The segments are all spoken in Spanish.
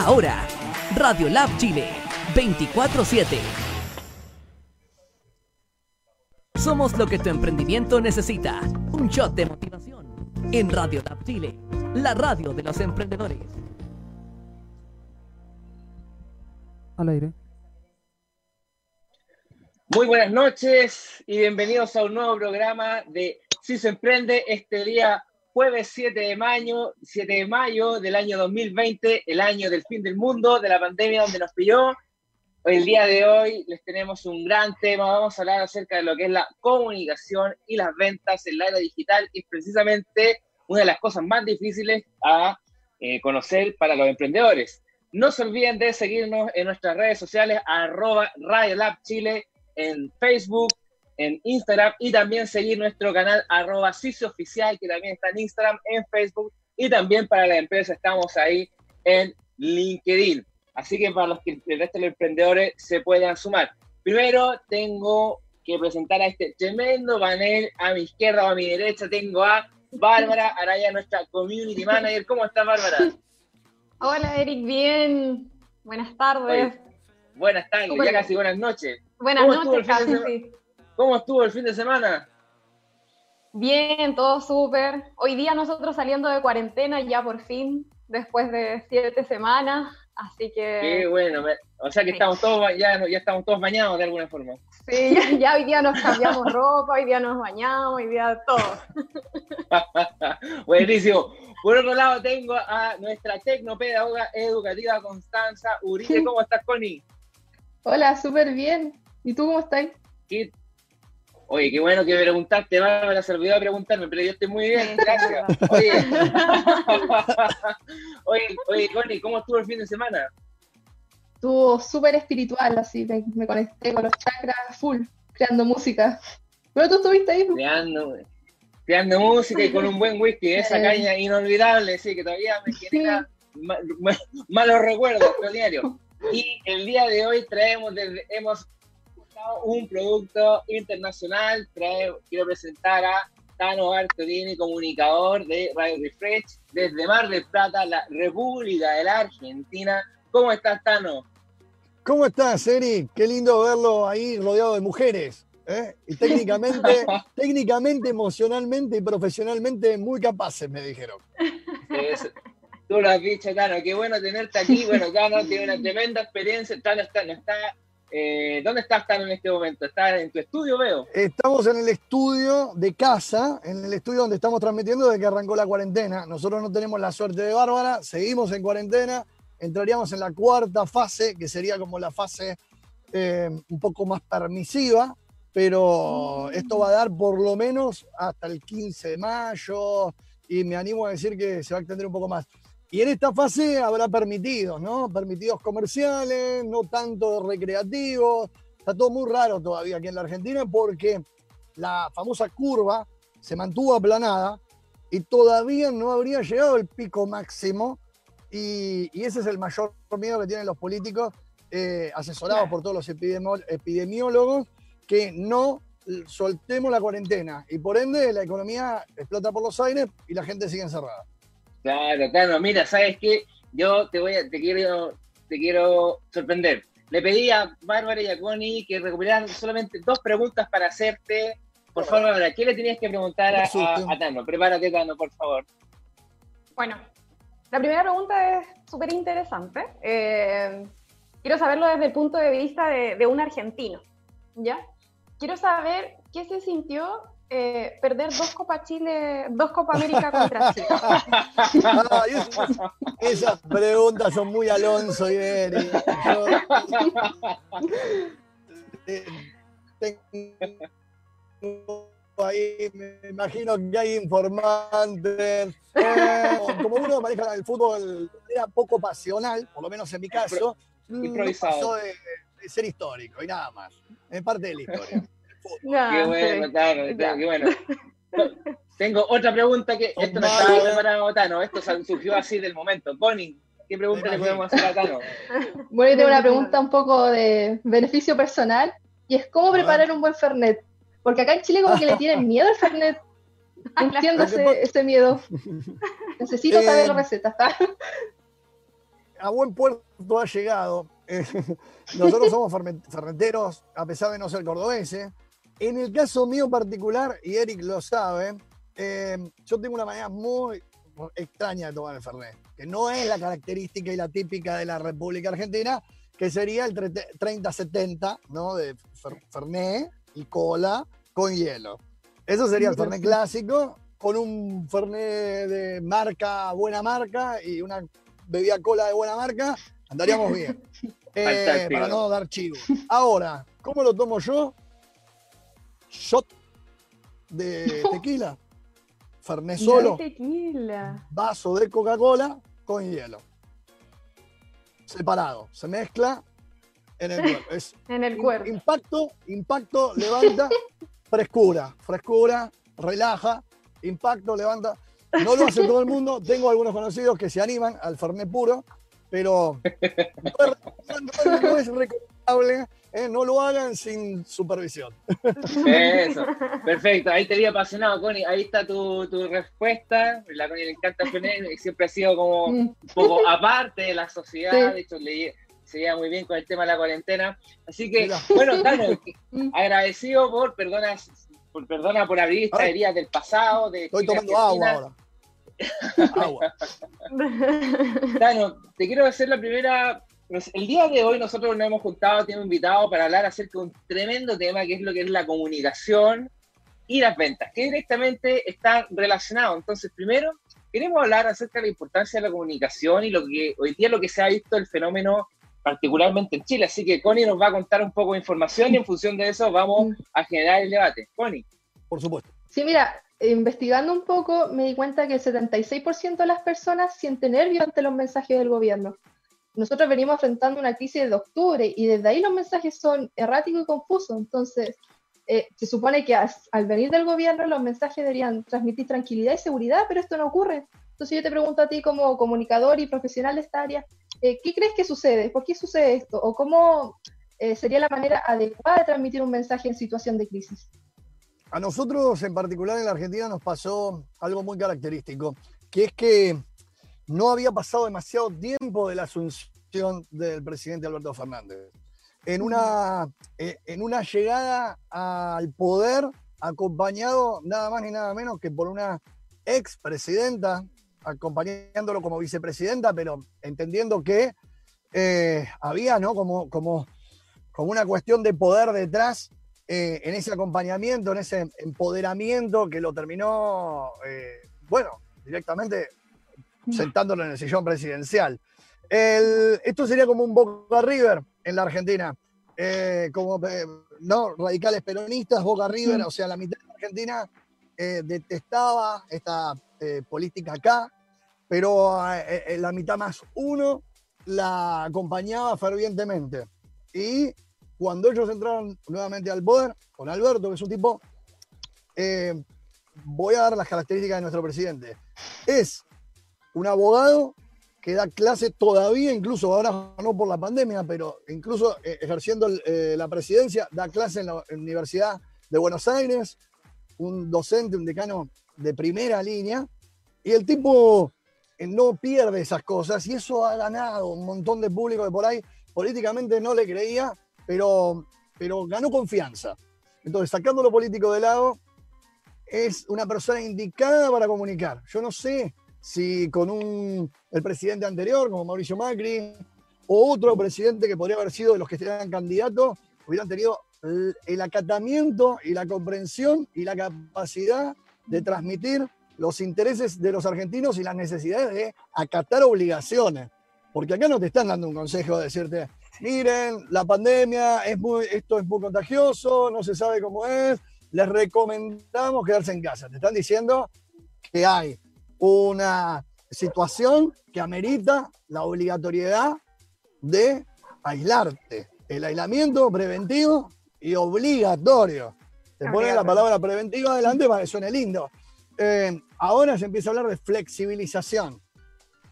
Ahora, Radio Lab Chile, 24-7. Somos lo que tu emprendimiento necesita. Un shot de motivación. En Radio Lab Chile, la radio de los emprendedores. Al aire. Muy buenas noches y bienvenidos a un nuevo programa de Si se emprende este día jueves 7 de mayo, 7 de mayo del año 2020, el año del fin del mundo, de la pandemia donde nos pilló. El día de hoy les tenemos un gran tema, vamos a hablar acerca de lo que es la comunicación y las ventas en la era digital, y es precisamente una de las cosas más difíciles a eh, conocer para los emprendedores. No se olviden de seguirnos en nuestras redes sociales, arroba Chile en Facebook, en Instagram y también seguir nuestro canal arroba Oficial, que también está en Instagram, en Facebook y también para la empresa estamos ahí en LinkedIn. Así que para los que el resto de los emprendedores se puedan sumar. Primero tengo que presentar a este tremendo panel. A mi izquierda o a mi derecha tengo a Bárbara Araya, nuestra community manager. ¿Cómo estás, Bárbara? Hola, Eric, bien. Buenas tardes. buenas tardes, ya casi buenas noches. Buenas noches, casi. ¿Cómo estuvo el fin de semana? Bien, todo súper. Hoy día nosotros saliendo de cuarentena ya por fin, después de siete semanas, así que... Qué bueno, o sea que estamos todos, ya, ya estamos todos bañados de alguna forma. Sí, ya, hoy día nos cambiamos ropa, hoy día nos bañamos, hoy día todo. Buenísimo. Por otro lado tengo a nuestra tecnopedagoga educativa Constanza Uribe. ¿Cómo estás, Connie? Hola, súper bien. ¿Y tú cómo estás? Oye, qué bueno que me preguntaste, Bárbara, se olvidó preguntarme, pero yo estoy muy bien, gracias. Oye, oye, oye, Connie, ¿cómo estuvo el fin de semana? Estuvo súper espiritual, así, me, conecté con los chakras full, creando música. ¿Pero tú estuviste ahí? Creando, creando música y con un buen whisky, esa caña inolvidable, sí, que todavía me genera malos recuerdos, extraordinario. Y el día de hoy traemos, desde, hemos un producto internacional. quiero presentar a Tano Bartolini, comunicador de Radio Refresh, desde Mar del Plata, la República de la Argentina. ¿Cómo estás, Tano? ¿Cómo estás, Eric? Qué lindo verlo ahí rodeado de mujeres. ¿eh? Y técnicamente, técnicamente, emocionalmente y profesionalmente muy capaces, me dijeron. tú lo has dicho, Tano. Qué bueno tenerte aquí. Bueno, Tano tiene una tremenda experiencia. Tano está, no está eh, ¿Dónde estás tan en este momento? ¿Estás en tu estudio, veo? Estamos en el estudio de casa, en el estudio donde estamos transmitiendo desde que arrancó la cuarentena. Nosotros no tenemos la suerte de Bárbara, seguimos en cuarentena, entraríamos en la cuarta fase, que sería como la fase eh, un poco más permisiva, pero esto va a dar por lo menos hasta el 15 de mayo y me animo a decir que se va a extender un poco más. Y en esta fase habrá permitidos, ¿no? Permitidos comerciales, no tanto recreativos. Está todo muy raro todavía aquí en la Argentina porque la famosa curva se mantuvo aplanada y todavía no habría llegado el pico máximo. Y, ese es el mayor miedo que tienen los políticos, eh, asesorados por todos los epidemiólogos, que no soltemos la cuarentena. Y por ende la economía explota por los aires y la gente sigue encerrada. Claro, claro, mira, ¿sabes qué? Yo te voy a, te quiero, te quiero sorprender. Le pedí a Bárbara y a Connie que recuperaran solamente dos preguntas para hacerte. Por favor, Bárbara, ¿qué le tenías que preguntar a, a, Tano? Prepárate, Tano, por favor. Bueno, la primera pregunta es súper interesante. Eh, quiero saberlo desde el punto de vista de, de un argentino, ¿ya? Quiero saber qué se sintió eh, perder dos Copa Chile, dos Copa América contra Chile. esas preguntas son muy Alonso y Eri. ahí, me imagino que hay informantes. Eh, como uno maneja el fútbol era poco pasional, por lo menos en mi caso, improvisado. de, de ser histórico y nada más. Es parte de la historia qué bueno, claro, qué bueno. Tengo otra pregunta que esto no estaba preparado, Tano. Esto surgió así del momento. Connie, ¿qué pregunta le podemos hacer a Tano? Bueno, yo tengo una pregunta un poco de beneficio personal y es cómo preparar un buen Fernet. Porque acá en Chile como que le tienen miedo al Fernet. Entiendo ese, miedo. Necesito saber la receta. a buen puerto ha llegado. Eh, nosotros somos fermenteros, a pesar de no ser cordobeses. En el caso mío particular, y Eric lo sabe, eh, yo tengo una manera muy extraña de tomar el Fernet, que no es la característica y la típica de la República Argentina, que sería el 30-70, ¿no? De Fernet y cola con hielo. Eso sería el Fernet clásico, con un Fernet de marca, buena marca, y una bebida cola de buena marca, andaríamos bien. Eh, para no dar chivo. Ahora, ¿cómo lo tomo yo? Shot de tequila. Fernet solo. Tequila. Vaso de Coca-Cola con hielo. Separado. Se mezcla en el cuerpo. en el cuerpo. Impacto, impacto, levanta, frescura. Frescura, relaja, impacto, levanta. No lo hace todo el mundo. Tengo algunos conocidos que se animan al Fernet puro, pero no es recomendable ¿eh? no lo hagan sin supervisión. Eso, perfecto. Ahí te vi apasionado, Connie. Ahí está tu, respuesta. La Connie le encanta y siempre ha sido como un poco aparte de la sociedad. De hecho, le, se lleva muy bien con el tema de la cuarentena. Así que, bueno, Tano, agradecido por, perdonas, por, perdona por abrir esta herida del pasado. De Estoy tomando agua ahora. agua. Tano, te quiero hacer la primera el día de hoy nosotros nos hemos juntado, tenemos invitado para hablar acerca de un tremendo tema que es lo que es la comunicación y las ventas, que directamente están relacionados. Entonces, primero, queremos hablar acerca de la importancia de la comunicación y lo que hoy día lo que se ha visto el fenómeno particularmente en Chile. Así que Connie nos va a contar un poco de información y en función de eso vamos a generar el debate. Connie. Por supuesto. Sí, mira, investigando un poco me di cuenta que el 76% de las personas sienten nervios ante los mensajes del gobierno nosotros venimos enfrentando una crisis de octubre y desde ahí los mensajes son erráticos y confusos. Entonces, eh, se supone que al venir del gobierno los mensajes deberían transmitir tranquilidad y seguridad, pero esto no ocurre. Entonces yo te pregunto a ti como comunicador y profesional de esta área, eh, ¿qué crees que sucede? ¿Por qué sucede esto? ¿O cómo eh, sería la manera adecuada de transmitir un mensaje en situación de crisis? A nosotros en particular en la Argentina nos pasó algo muy característico, que es que no había pasado demasiado tiempo de la asunción del presidente Alberto Fernández. En una, eh, en una llegada al poder acompañado nada más ni nada menos que por una expresidenta, acompañándolo como vicepresidenta, pero entendiendo que eh, había ¿no? como, como, como una cuestión de poder detrás eh, en ese acompañamiento, en ese empoderamiento que lo terminó, bueno, directamente sentándolo en el sillón presidencial. esto sería como un Boca River en la Argentina. Eh, como eh, no radicales peronistas, Boca River, o sea, la mitad de la Argentina eh, detestaba esta política acá, pero la mitad más uno la acompañaba fervientemente. Y cuando ellos entraron nuevamente al poder, con Alberto, que es un tipo, voy a dar las características de nuestro presidente. Es un abogado que da clase todavía, incluso ahora no por la pandemia, pero incluso eh, ejerciendo eh, la presidencia, da clase en la Universidad de Buenos Aires, un docente, un decano de primera línea, y el tipo eh, no pierde esas cosas, y eso ha ganado un montón de público que por ahí políticamente no le creía, pero, pero ganó confianza. Entonces, sacando lo político de lado, es una persona indicada para comunicar. Yo no sé si con un, el presidente anterior, como Mauricio Macri, o otro presidente que podría haber sido de los que eran candidatos, hubieran tenido el, acatamiento y la comprensión y la capacidad de transmitir los intereses de los argentinos y las necesidades de acatar obligaciones. Porque acá no te están dando un consejo de decirte, miren, la pandemia, es muy, esto es muy contagioso, no se sabe cómo es, les recomendamos quedarse en casa. Te están diciendo que hay una situación que amerita la obligatoriedad de aislarte. El aislamiento preventivo y obligatorio. Te ponen la palabra preventiva adelante para que suene lindo. Eh, ahora se empieza a hablar de flexibilización.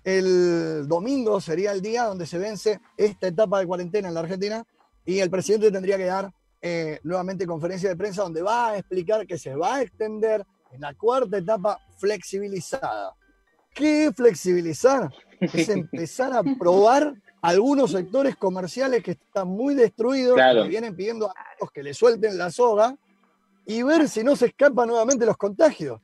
El domingo sería el día donde se vence esta etapa de cuarentena en la Argentina y el presidente tendría que dar eh, nuevamente conferencia de prensa donde va a explicar que se va a extender en la cuarta etapa flexibilizada. ¿Qué flexibilizar? es empezar a probar algunos sectores comerciales que están muy destruidos, Claro. que vienen pidiendo a todos que le suelten la soga y ver si no se escapan nuevamente los contagios.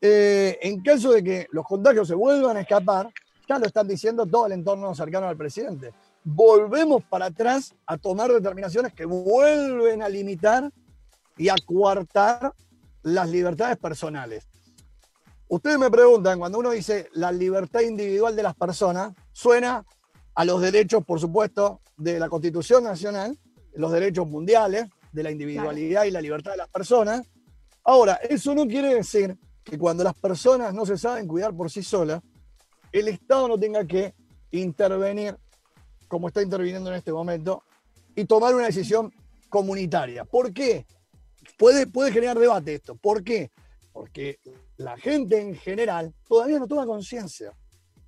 Eh, en caso de que los contagios se vuelvan a escapar, ya lo están diciendo todo el entorno cercano al presidente. Volvemos para atrás a tomar determinaciones que vuelven a limitar y a coartar las libertades personales. Ustedes me preguntan, cuando uno dice la libertad individual de las personas, suena a los derechos, por supuesto, de la Constitución Nacional, los derechos mundiales, de la individualidad y la libertad de las personas. Ahora, eso no quiere decir que cuando las personas no se saben cuidar por sí solas, el Estado no tenga que intervenir como está interviniendo en este momento y tomar una decisión comunitaria. ¿Por qué? Puede, puede generar debate esto. ¿Por qué? Porque la gente en general todavía no toma conciencia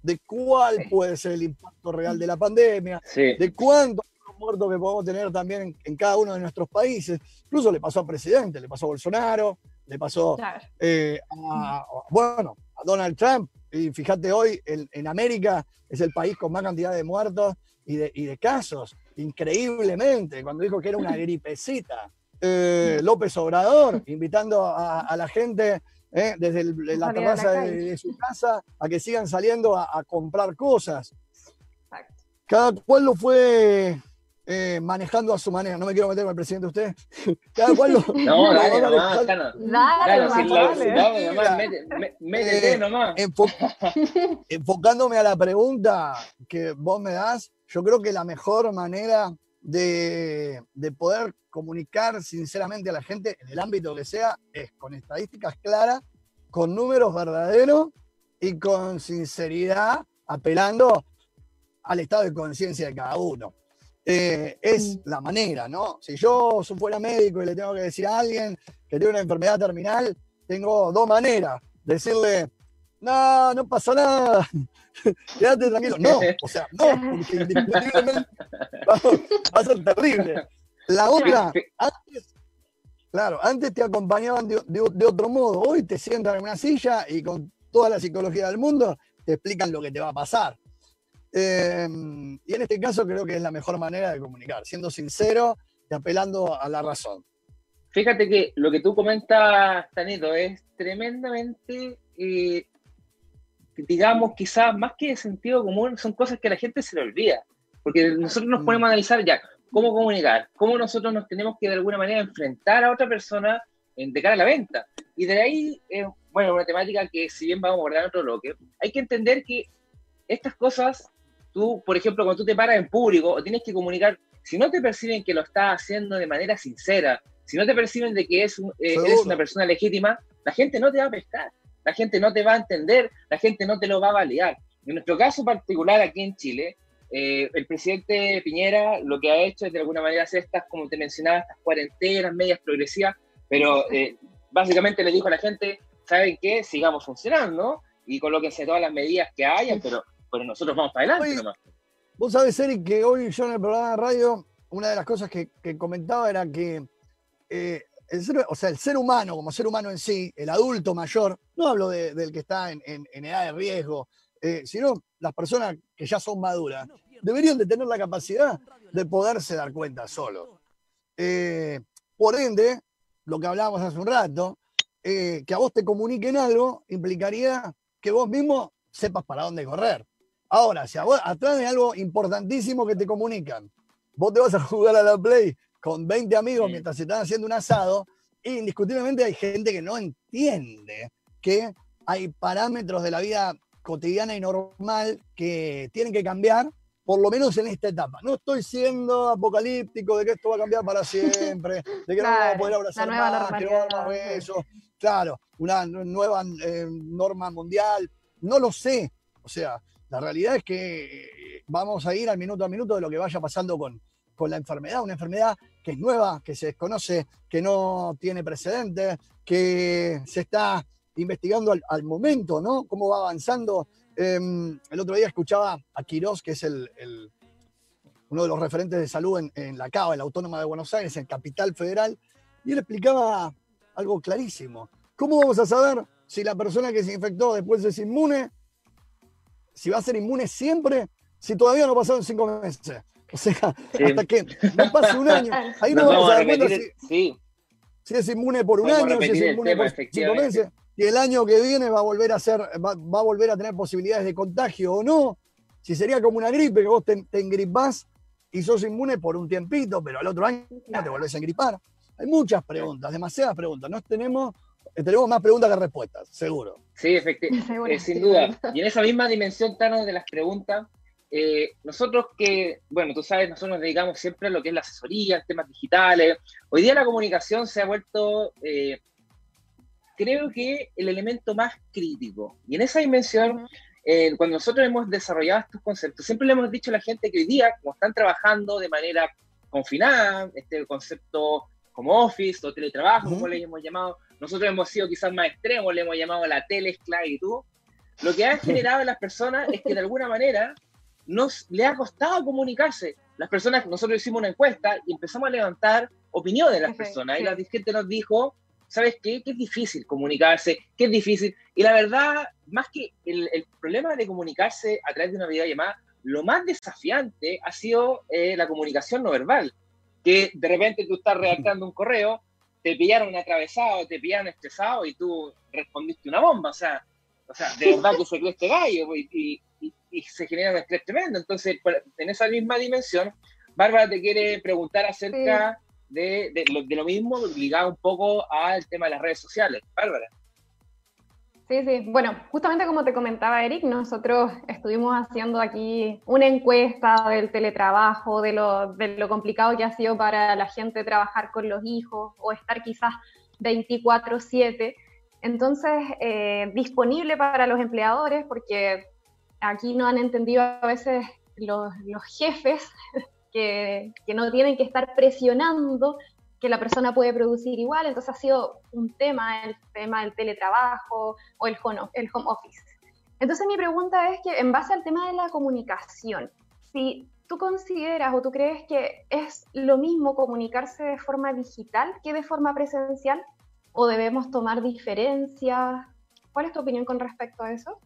de cuál Sí. puede ser el impacto real de la pandemia, Sí. de cuántos muertos que podemos tener también en, en cada uno de nuestros países. Incluso le pasó al presidente, le pasó a Bolsonaro, le pasó Claro. eh, a, a- bueno, a Donald Trump. Y fíjate hoy, en, en América es el país con más cantidad de muertos y de, y de casos, increíblemente, cuando dijo que era una gripecita. Eh, López Obrador, invitando a, a la gente eh, desde el- la terraza de, su casa a que sigan saliendo a, a comprar cosas. Exacto. Cada cual lo fue eh, manejando a su manera. No me quiero meter con el presidente usted. Cada cual lo, No, dale nomás, métete nomás. Enfo- enfocándome a la pregunta que vos me das, yo creo que la mejor manera de, de poder comunicar sinceramente a la gente en el ámbito que sea es con estadísticas claras, con números verdaderos y con sinceridad, apelando al estado de conciencia de cada uno. Eh, es la manera, ¿no? Si yo fuera médico y le tengo que decir a alguien que tiene una enfermedad terminal, tengo dos maneras. Decirle, no, no pasa nada, quédate tranquilo. No, o sea, no, porque indiscutiblemente va, a ser terrible. La otra, antes, claro, antes te acompañaban de, de- de otro modo. Hoy te sientan en una silla y con toda la psicología del mundo te explican lo que te va a pasar. Eh, y en este caso creo que es la mejor manera de comunicar, siendo sincero y apelando a la razón. Fíjate que lo que tú comentas, Tanito, es tremendamente, eh, digamos, quizás más que de sentido común, son cosas que a la gente se le olvida. Porque nosotros nos Mm. ponemos a analizar ya cómo comunicar, cómo nosotros nos tenemos que de alguna manera enfrentar a otra persona en, de cara a la venta. Y de ahí, eh, bueno, una temática que si bien vamos a abordar en otro bloque, hay que entender que estas cosas, tú, por ejemplo, cuando tú te paras en público o tienes que comunicar, si no te perciben que lo estás haciendo de manera sincera, si no te perciben de que es eh, eres una persona legítima, la gente no te va a pescar, la gente no te va a entender, la gente no te lo va a validar. En nuestro caso particular aquí en Chile, eh, el presidente Piñera lo que ha hecho es de alguna manera hacer estas, como te mencionaba, estas cuarentenas medias progresivas, pero eh, básicamente le dijo a la gente, ¿saben qué? Sigamos funcionando y colóquense todas las medidas que hayan, pero, pero nosotros vamos para adelante Oye, nomás. Vos sabés, Eric, que hoy yo en el programa de radio, una de las cosas que, que comentaba era que eh, el, ser, o sea, el ser humano, como ser humano en sí, el adulto mayor, no hablo de- del que está en edad de riesgo, eh, sino las personas que ya son maduras, deberían de tener la capacidad de poderse dar cuenta solo. Eh, por ende, lo que hablábamos hace un rato, eh, que a vos te comuniquen algo implicaría que vos mismo sepas para dónde correr. Ahora, si a vos, atrás de algo importantísimo que te comunican, vos te vas a jugar a la Play con 20 amigos Sí. mientras se están haciendo un asado, indiscutiblemente hay gente que no entiende que hay parámetros de la vida cotidiana y normal que tienen que cambiar, por lo menos en esta etapa. No estoy siendo apocalíptico de que esto va a cambiar para siempre, de que no vamos a poder abrazar más, que no vamos a besos. Claro, una nu- nueva eh, norma mundial, no lo sé. O sea, la realidad es que eh, vamos a ir al minuto a minuto de lo que vaya pasando con, con la enfermedad, una enfermedad que es nueva, que se desconoce, que no tiene precedentes, que se está investigando al, momento, ¿no? Cómo va avanzando. Em, el otro día escuchaba a Quirós, que es el, uno de los referentes de salud en, la CABA, en la Autónoma de Buenos Aires, en Capital Federal, y él explicaba algo clarísimo. ¿Cómo vamos a saber si la persona que se infectó después es inmune si va a ser inmune siempre, si todavía no pasaron cinco meses. O sea, hasta que no pase un año, ahí nos, vamos, a dar cuenta si, si, es inmune por un año, si es inmune por cinco meses, y el año que viene va a volver a ser, va, a volver a tener posibilidades de contagio o no. Si sería como una gripe, que vos te, te engripás y sos inmune por un tiempito, pero al otro año te volvés a engripar. Hay muchas preguntas, demasiadas preguntas. No tenemos, eh, tenemos más preguntas que respuestas, seguro. Sí, efectivamente, eh, sin duda. Y en esa misma dimensión, Tano, de las preguntas, eh, nosotros que, bueno, tú sabes, nosotros nos dedicamos siempre a lo que es la asesoría, temas digitales. Hoy día la comunicación se ha vuelto, creo que, el elemento más crítico. Y en esa dimensión, cuando nosotros hemos desarrollado estos conceptos, siempre le hemos dicho a la gente que hoy día, como están trabajando de manera confinada, este concepto como office o teletrabajo, como le hemos llamado, nosotros hemos sido quizás más extremos, le hemos llamado la telesclavitud, lo que ha generado en las personas es que de alguna manera nos le ha costado comunicarse. Las personas, nosotros hicimos una encuesta y empezamos a levantar opiniones de las personas y la gente nos dijo, ¿sabes qué? Que es difícil comunicarse, que es difícil. Y la verdad, más que el, problema de comunicarse a través de una videollamada, lo más desafiante ha sido eh, la comunicación no verbal, que de repente tú estás redactando un correo, te pillaron atravesado, te pillaron estresado y tú respondiste una bomba, o sea, o sea de verdad que se cree este gallo y, se genera un estrés tremendo. Entonces, en esa misma dimensión, Bárbara te quiere preguntar acerca de, de, lo, mismo, ligado un poco al tema de las redes sociales. Bárbara. Sí, sí. Bueno, justamente como te comentaba Eric, nosotros estuvimos haciendo aquí una encuesta del teletrabajo, de lo, de lo complicado que ha sido para la gente trabajar con los hijos o estar quizás 24/7. Entonces, eh, disponible para los empleadores, porque aquí no han entendido a veces los, los jefes que, no tienen que estar presionando que la persona puede producir igual, entonces ha sido un tema el tema del teletrabajo o el home, el home office. Entonces mi pregunta es que en base al tema de la comunicación, si tú consideras o tú crees que es lo mismo comunicarse de forma digital que de forma presencial o debemos tomar diferencias, ¿cuál es tu opinión con respecto a eso?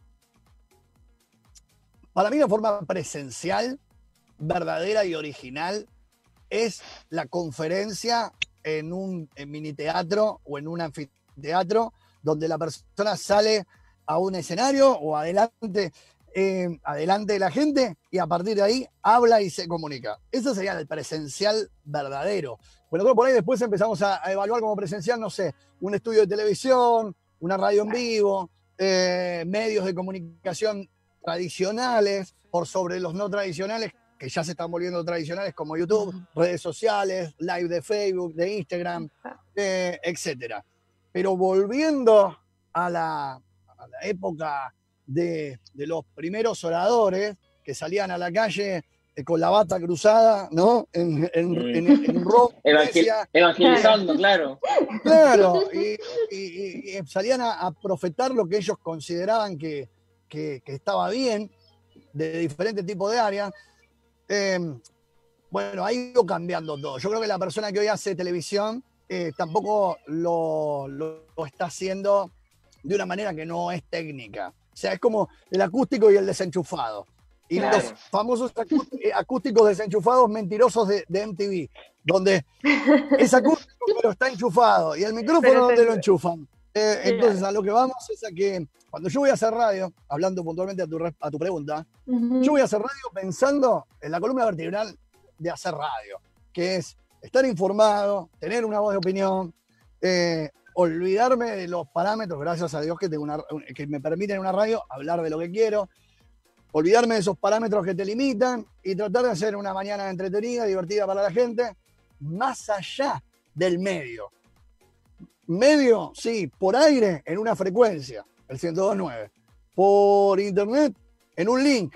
Para mí la forma presencial verdadera y original es la conferencia en un mini teatro o en un anfiteatro donde la persona sale a un escenario o adelante, eh, adelante de la gente y a partir de ahí habla y se comunica. Eso sería el presencial verdadero. Bueno, por ahí después empezamos a, evaluar como presencial, no sé, un estudio de televisión, una radio en vivo, eh, medios de comunicación tradicionales por sobre los no tradicionales que ya se están volviendo tradicionales como YouTube, redes sociales, live de Facebook, de Instagram, eh, etc. Pero volviendo a la, época de, los primeros oradores que salían a la calle eh, con la bata cruzada, ¿no? En, en, mm. evangelizando, claro. Claro, y, salían a, profetar lo que ellos consideraban que, que estaba bien de diferentes tipos de áreas. Em, bueno, ha ido cambiando todo. Yo creo que la persona que hoy hace televisión eh, tampoco lo, está haciendo de una manera que no es técnica. O sea, es como el acústico y el desenchufado. Y los famosos eh, acústicos desenchufados mentirosos de, MTV, donde es acústico pero está enchufado. Y el micrófono donde lo enchufan. Eh, entonces, a lo que vamos es a que cuando yo voy a hacer radio, hablando puntualmente a tu, a tu pregunta, yo voy a hacer radio pensando en la columna vertebral de hacer radio, que es estar informado, tener una voz de opinión, eh, olvidarme de los parámetros, gracias a Dios que, tengo una, que me permiten en una radio hablar de lo que quiero, olvidarme de esos parámetros que te limitan y tratar de hacer una mañana entretenida, divertida para la gente, más allá del medio medio, sí, por aire en una frecuencia, el 102.9. Por internet en un link.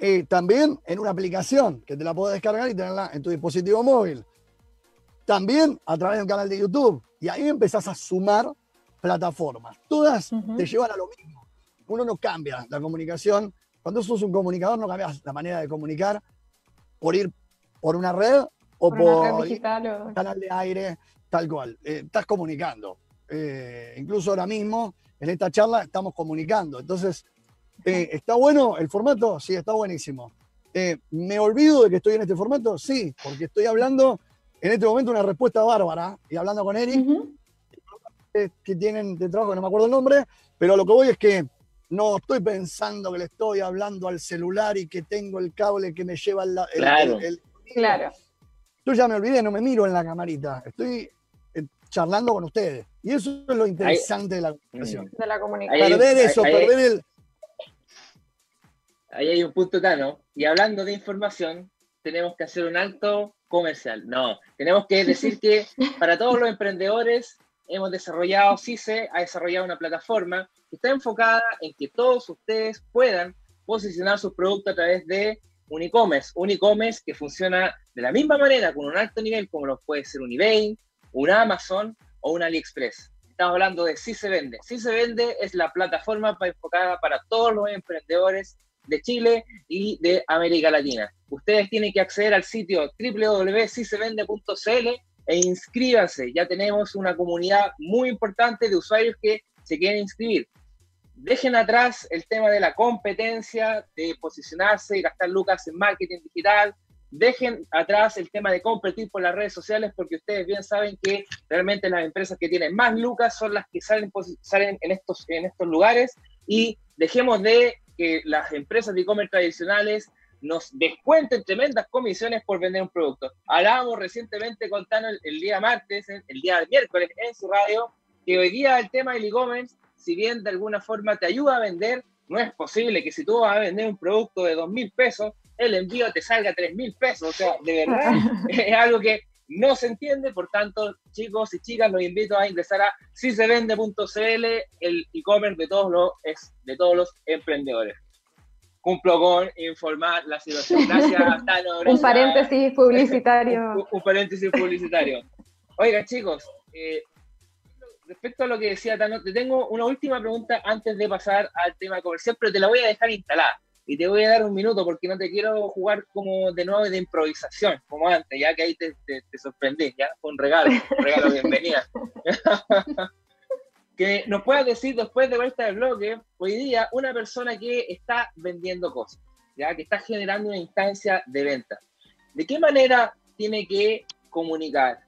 y también en una aplicación que te la puedes descargar y tenerla en tu dispositivo móvil. También a través de un canal de YouTube. Y ahí empezás a sumar plataformas. Todas te llevan a lo mismo. Uno no cambia la comunicación. Cuando sos un comunicador no cambias la manera de comunicar por ir por una red o por, un canal de aire, Tal cual, eh, estás comunicando. Eh, incluso ahora mismo, en esta charla, estamos comunicando. Entonces, Eh, ¿Está bueno el formato? Sí, está buenísimo. Eh, ¿Me olvido de que estoy en este formato? Sí, porque estoy hablando en este momento una respuesta bárbara y hablando con Eric, que tienen de trabajo, que no me acuerdo el nombre, pero lo que voy es que no estoy pensando que le estoy hablando al celular y que tengo el cable que me lleva el, el- Claro. el- el- Claro. Yo ya me olvidé, no me miro en la camarita, estoy charlando con ustedes. Y eso es lo interesante de la comunicación. De la comunicación. Hay- Perder eso, hay- perder el... Ahí hay un punto Tano. Y hablando de información, tenemos que hacer un alto comercial. No, tenemos que decir que para todos los emprendedores hemos desarrollado, CICE ha desarrollado una plataforma que está enfocada en que todos ustedes puedan posicionar sus productos a través de un e-commerce. Un e-commerce que funciona de la misma manera, con un alto nivel, como lo puede ser un eBay, un Amazon o un AliExpress. Estamos hablando de Si se vende. Si se vende es la plataforma enfocada para todos los emprendedores de Chile y de América Latina. Ustedes tienen que acceder al sitio www.sisevende.cl e inscríbanse. Ya tenemos una comunidad muy importante de usuarios que se quieren inscribir. Dejen atrás el tema de la competencia, de posicionarse y gastar lucas en marketing digital. Dejen atrás el tema de competir por las redes sociales porque ustedes bien saben que realmente las empresas que tienen más lucas son las que salen, salen en, estos, en estos lugares y dejemos de que las empresas de e-commerce tradicionales nos descuenten tremendas comisiones por vender un producto. Hablábamos recientemente con el, día martes, el día miércoles en su radio, que hoy día el tema del e-commerce, si bien de alguna forma te ayuda a vender, no es posible que si tú vas a vender un producto de dos mil pesos, el envío te salga tres mil pesos. O sea, de verdad es algo que no se entiende. Por tanto, chicos y chicas, los invito a ingresar a sisevende.cl, el e-commerce de todos los de todos los emprendedores. Cumplo con informar la situación. Gracias, Tano. Un paréntesis publicitario. Un, un paréntesis publicitario. Oigan, chicos, eh, respecto a lo que decía Tano, te tengo una última pregunta antes de pasar al tema comercial, pero te la voy a dejar instalada. Y te voy a dar un minuto porque no te quiero jugar como de nuevo de improvisación, como antes, ya que ahí te, te, te sorprendí, ya fue un regalo, un regalo bienvenida. que nos puedas decir después de vuelta del bloque, hoy día una persona que está vendiendo cosas, ya que está generando una instancia de venta. ¿De qué manera tiene que comunicar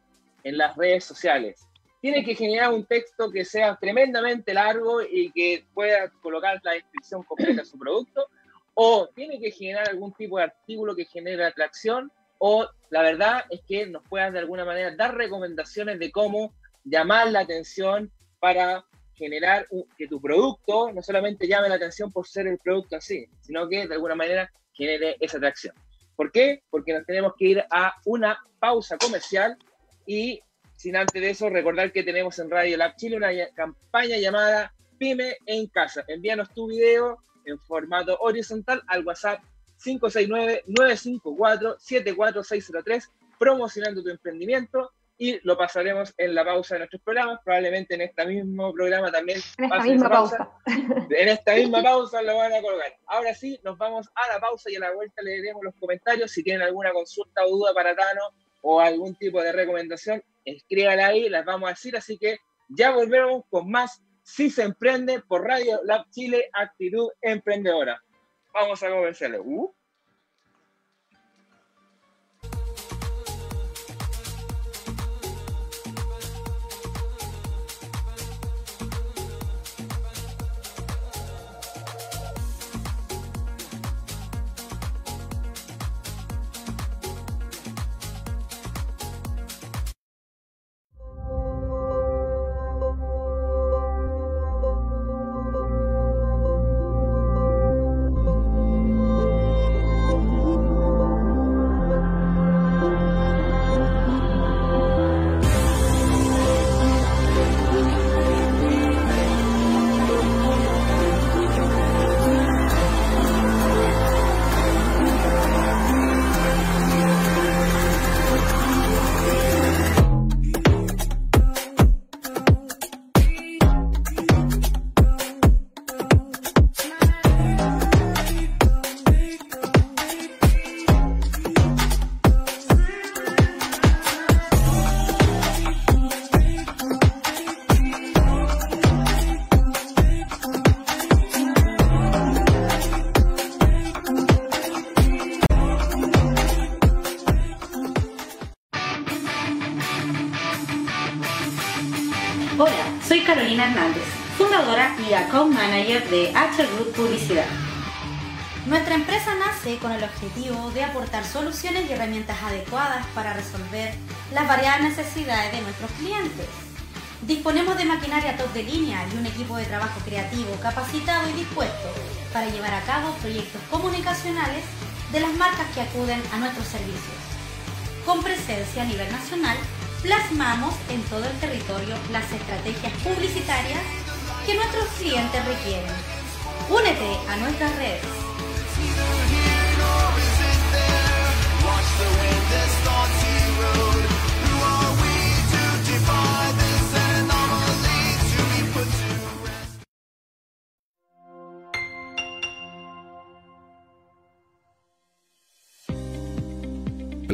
en las redes sociales? Tiene que generar un texto que sea tremendamente largo y que pueda colocar la descripción completa de su producto, o tiene que generar algún tipo de artículo que genere atracción, o la verdad es que nos puedan de alguna manera dar recomendaciones de cómo llamar la atención para generar que tu producto no solamente llame la atención por ser el producto así, sino que de alguna manera genere esa atracción. ¿Por qué? Porque nos tenemos que ir a una pausa comercial y sin antes de eso recordar que tenemos en Radio Lab Chile una campaña llamada Pyme en Casa. Envíanos tu video en formato horizontal al WhatsApp 569-954-74603 promocionando tu emprendimiento y lo pasaremos en la pausa de nuestros programas. Probablemente en este mismo programa también En esta misma pausa. en esta misma pausa lo van a colgar. Ahora sí, nos vamos a la pausa y a la vuelta leeremos los comentarios. Si tienen alguna consulta o duda para Tano o algún tipo de recomendación, escríbanla ahí, las vamos a decir. Así que ya volvemos con más Si se emprende por Radio Lab Chile, Actitud Emprendedora. Vamos a convencerlo. Uh. El objetivo de aportar soluciones y herramientas adecuadas para resolver las variadas necesidades de nuestros clientes. Disponemos de maquinaria top de línea y un equipo de trabajo creativo, capacitado y dispuesto para llevar a cabo proyectos comunicacionales de las marcas que acuden a nuestros servicios. Con presencia a nivel nacional, plasmamos en todo el territorio las estrategias publicitarias que nuestros clientes requieren. Únete a nuestras redes.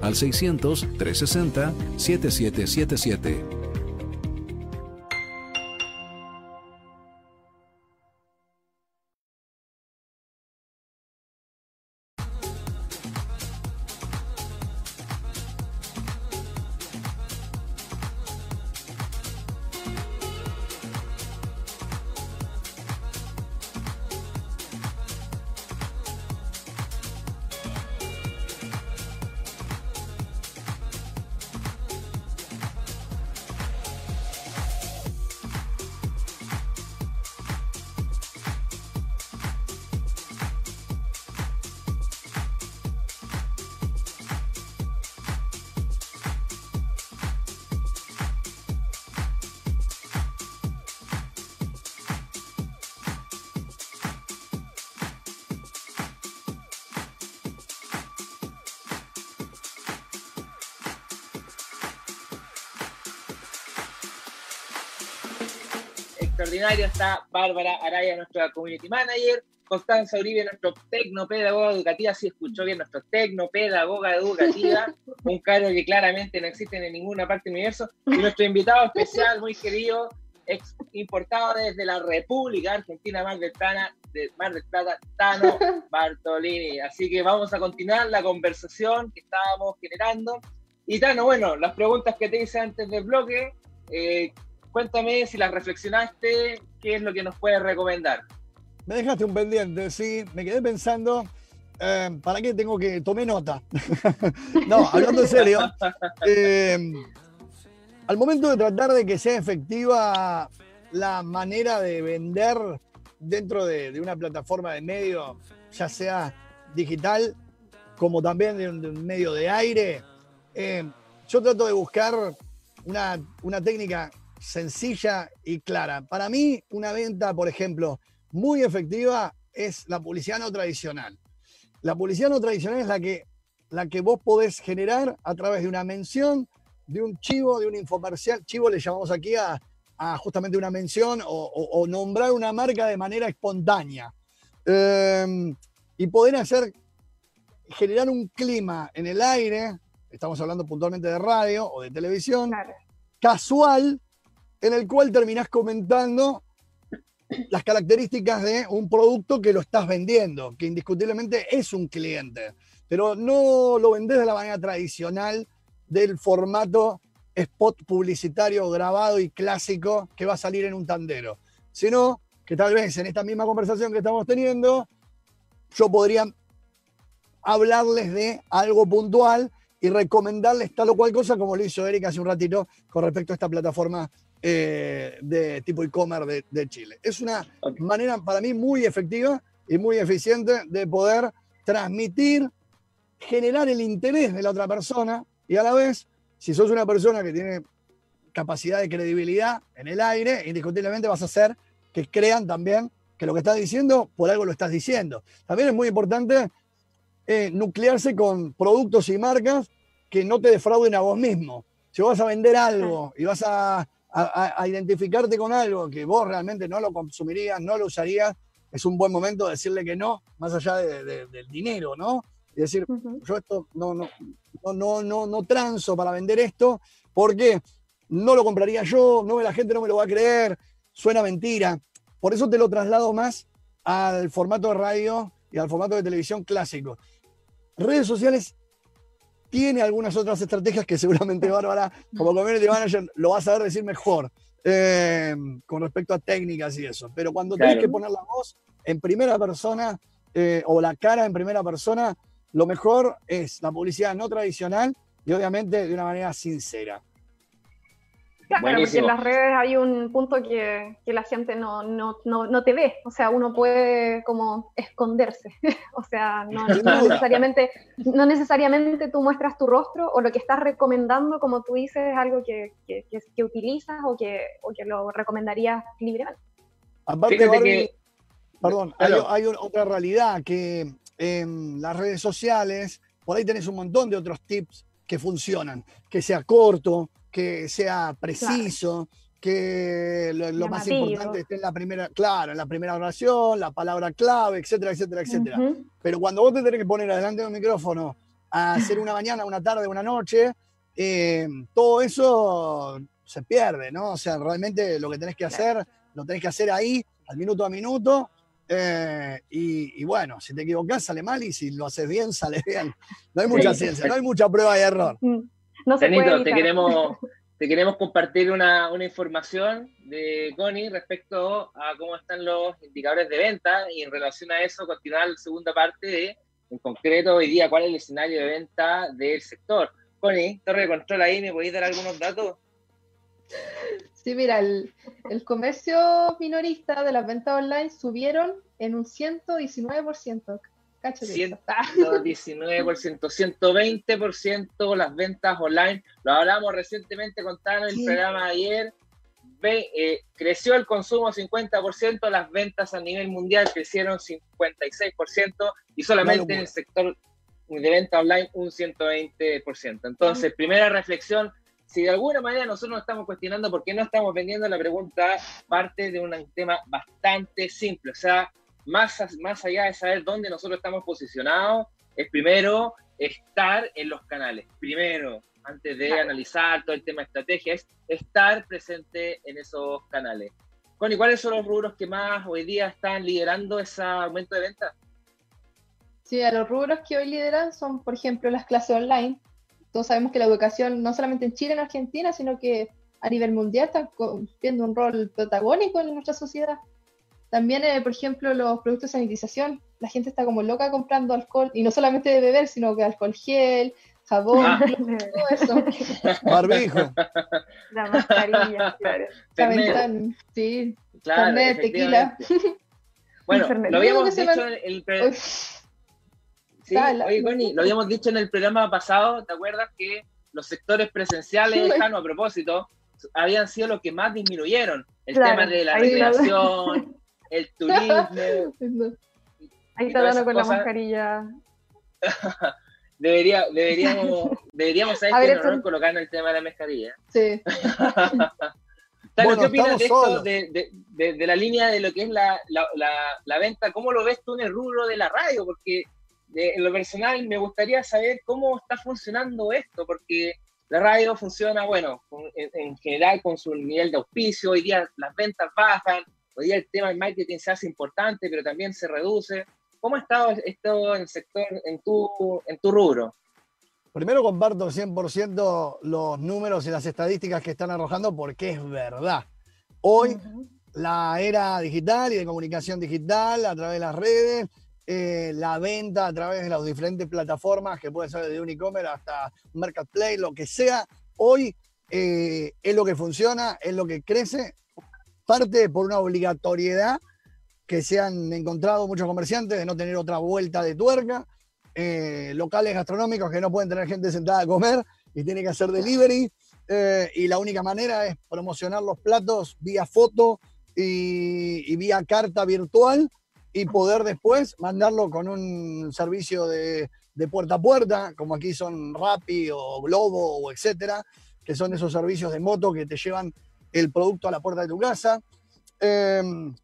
al 600-360-7777. Extraordinario está Bárbara Araya, nuestra community manager, Constanza Uribe, nuestro tecnopedagoga educativa, si escuchó bien, nuestro tecnopedagoga educativa, un cargo que claramente no existe en ninguna parte del universo, y nuestro invitado especial, muy querido, importado desde la República Argentina Mar del Plata, de Mar del Plata, Tano Bartolini. Así que vamos a continuar la conversación que estábamos generando. Y Tano, bueno, las preguntas que te hice antes del bloque, eh, Cuéntame si las reflexionaste, qué es lo que nos puedes recomendar. Me dejaste un pendiente, sí, me quedé pensando, eh, ¿para qué tengo que tomar nota? no, hablando en serio, eh, al momento de tratar de que sea efectiva la manera de vender dentro de, una plataforma de medio, ya sea digital como también de un, medio de aire, eh, yo trato de buscar una, una técnica sencilla y clara. Para mí, una venta, por ejemplo, muy efectiva es la publicidad no tradicional. La publicidad no tradicional es la que, la que vos podés generar a través de una mención, de un chivo, de un infomercial. Chivo le llamamos aquí a, justamente una mención o, nombrar una marca de manera espontánea. Em, y poder hacer, generar un clima en el aire, estamos hablando puntualmente de radio o de televisión, casual, en el cual terminás comentando las características de un producto que lo estás vendiendo, que indiscutiblemente es un cliente, pero no lo vendés de la manera tradicional del formato spot publicitario grabado y clásico que va a salir en un tandero, sino que tal vez en esta misma conversación que estamos teniendo, yo podría hablarles de algo puntual y recomendarles tal o cual cosa, como lo hizo Erika hace un ratito con respecto a esta plataforma eh, de tipo e-commerce de, Chile. Es una manera para mí muy efectiva y muy eficiente de poder transmitir, generar el interés de la otra persona y a la vez, si sos una persona que tiene capacidad de credibilidad en el aire, indiscutiblemente vas a hacer que crean también que lo que estás diciendo, por algo lo estás diciendo. También es muy importante eh, nuclearse con productos y marcas que no te defrauden a vos mismo. Si vas a vender algo y vas a a, identificarte con algo que vos realmente no lo consumirías, no lo usarías, es un buen momento de decirle que no, más allá del dinero, ¿no? Y decir, yo esto no, no, no, no, no, transo para vender esto, porque no lo compraría yo, no la gente no me lo va a creer, suena mentira. Por eso te lo traslado más al formato de radio y al formato de televisión clásico. Redes sociales tiene algunas otras estrategias que seguramente Bárbara, como community manager, lo va a saber decir mejor eh, con respecto a técnicas y eso. Pero cuando tienes que poner la voz en primera persona eh, o la cara en primera persona, lo mejor es la publicidad no tradicional y obviamente de una manera sincera. Claro, porque en las redes hay un punto que, la gente no, no, te ve, o sea, uno puede como esconderse, o sea, no, necesariamente, no necesariamente tú muestras tu rostro o lo que estás recomendando, como tú dices, es algo que, que, utilizas o que, o que lo recomendarías libremente. Aparte, que... perdón, hay, otra realidad que en las redes sociales, por ahí tenés un montón de otros tips que funcionan, que sea corto, que sea preciso, que lo, más importante esté en la primera, claro, en la primera oración, la palabra clave, etcétera, etcétera, etcétera. Pero cuando vos te tenés que poner adelante de un micrófono a hacer una mañana, una tarde, una noche, eh, todo eso se pierde, ¿no? O sea, realmente lo que tenés que hacer, lo tenés que hacer ahí, al minuto a minuto. Eh, y, bueno, si te equivocás, sale mal, y si lo haces bien, sale bien. No hay mucha ciencia, no hay mucha prueba de error. Mm. No te queremos, te queremos compartir una, información de Connie respecto a cómo están los indicadores de venta y en relación a eso continuar la segunda parte de, en concreto, hoy día, cuál es el escenario de venta del sector. Connie, torre de control ahí, ¿me podéis dar algunos datos? Sí, mira, el, el, comercio minorista de las ventas online subieron en un 119%. 119%, 120% las ventas online. Lo hablamos recientemente con Tano en el programa de ayer. Eh, creció el consumo 50%, las ventas a nivel mundial crecieron 56% y solamente en el sector de venta online un 120%. Entonces, primera reflexión, si de alguna manera nosotros nos estamos cuestionando por qué no estamos vendiendo, la pregunta parte de un tema bastante simple. O sea, más, más allá de saber dónde nosotros estamos posicionados, es primero estar en los canales. Primero, antes de analizar todo el tema de estrategia, es estar presente en esos canales. Connie, ¿cuáles son los rubros que más hoy día están liderando ese aumento de ventas? Sí, los rubros que hoy lideran son, por ejemplo, las clases online. Todos sabemos que la educación, no solamente en Chile, en Argentina, sino que a nivel mundial está cumpliendo un rol protagónico en nuestra sociedad. También, eh, por ejemplo, los productos de sanitización. La gente está como loca comprando alcohol, y no solamente de beber, sino que alcohol gel, jabón, ah. todo eso. Barbijo. La mascarilla, claro. sí. Claro, tequila. Bueno, lo habíamos dicho en el... Sí, oye, Connie, lo habíamos dicho en el programa pasado, ¿te acuerdas que los sectores presenciales, lejano a propósito, habían sido los que más disminuyeron? El tema de la recreación, el turismo. Ahí está dando con la mascarilla. Debería, deberíamos, deberíamos saber que no colocando el tema de la mascarilla. Sí. ¿qué opinas de esto, de, de, la línea de lo que es la, la, la, venta? ¿Cómo lo ves tú en el rubro de la radio? Porque en lo personal me gustaría saber cómo está funcionando esto, porque la radio funciona, bueno, en, en, general con su nivel de auspicio, hoy día las ventas bajan, Hoy día el tema del marketing se hace importante, pero también se reduce. ¿Cómo ha estado esto en el sector, en tu, en tu rubro? Primero comparto 100% los números y las estadísticas que están arrojando porque es verdad. Hoy la era digital y de comunicación digital a través de las redes, eh, la venta a través de las diferentes plataformas que puede ser desde un e-commerce hasta marketplace, lo que sea, hoy eh, es lo que funciona, es lo que crece. Parte por una obligatoriedad que se han encontrado muchos comerciantes de no tener otra vuelta de tuerca, eh, locales gastronómicos que no pueden tener gente sentada a comer y tienen que hacer delivery, eh, y la única manera es promocionar los platos vía foto y, vía carta virtual y poder después mandarlo con un servicio de, de, puerta a puerta, como aquí son Rappi o Globo o etcétera, que son esos servicios de moto que te llevan el producto a la puerta de tu casa. Em,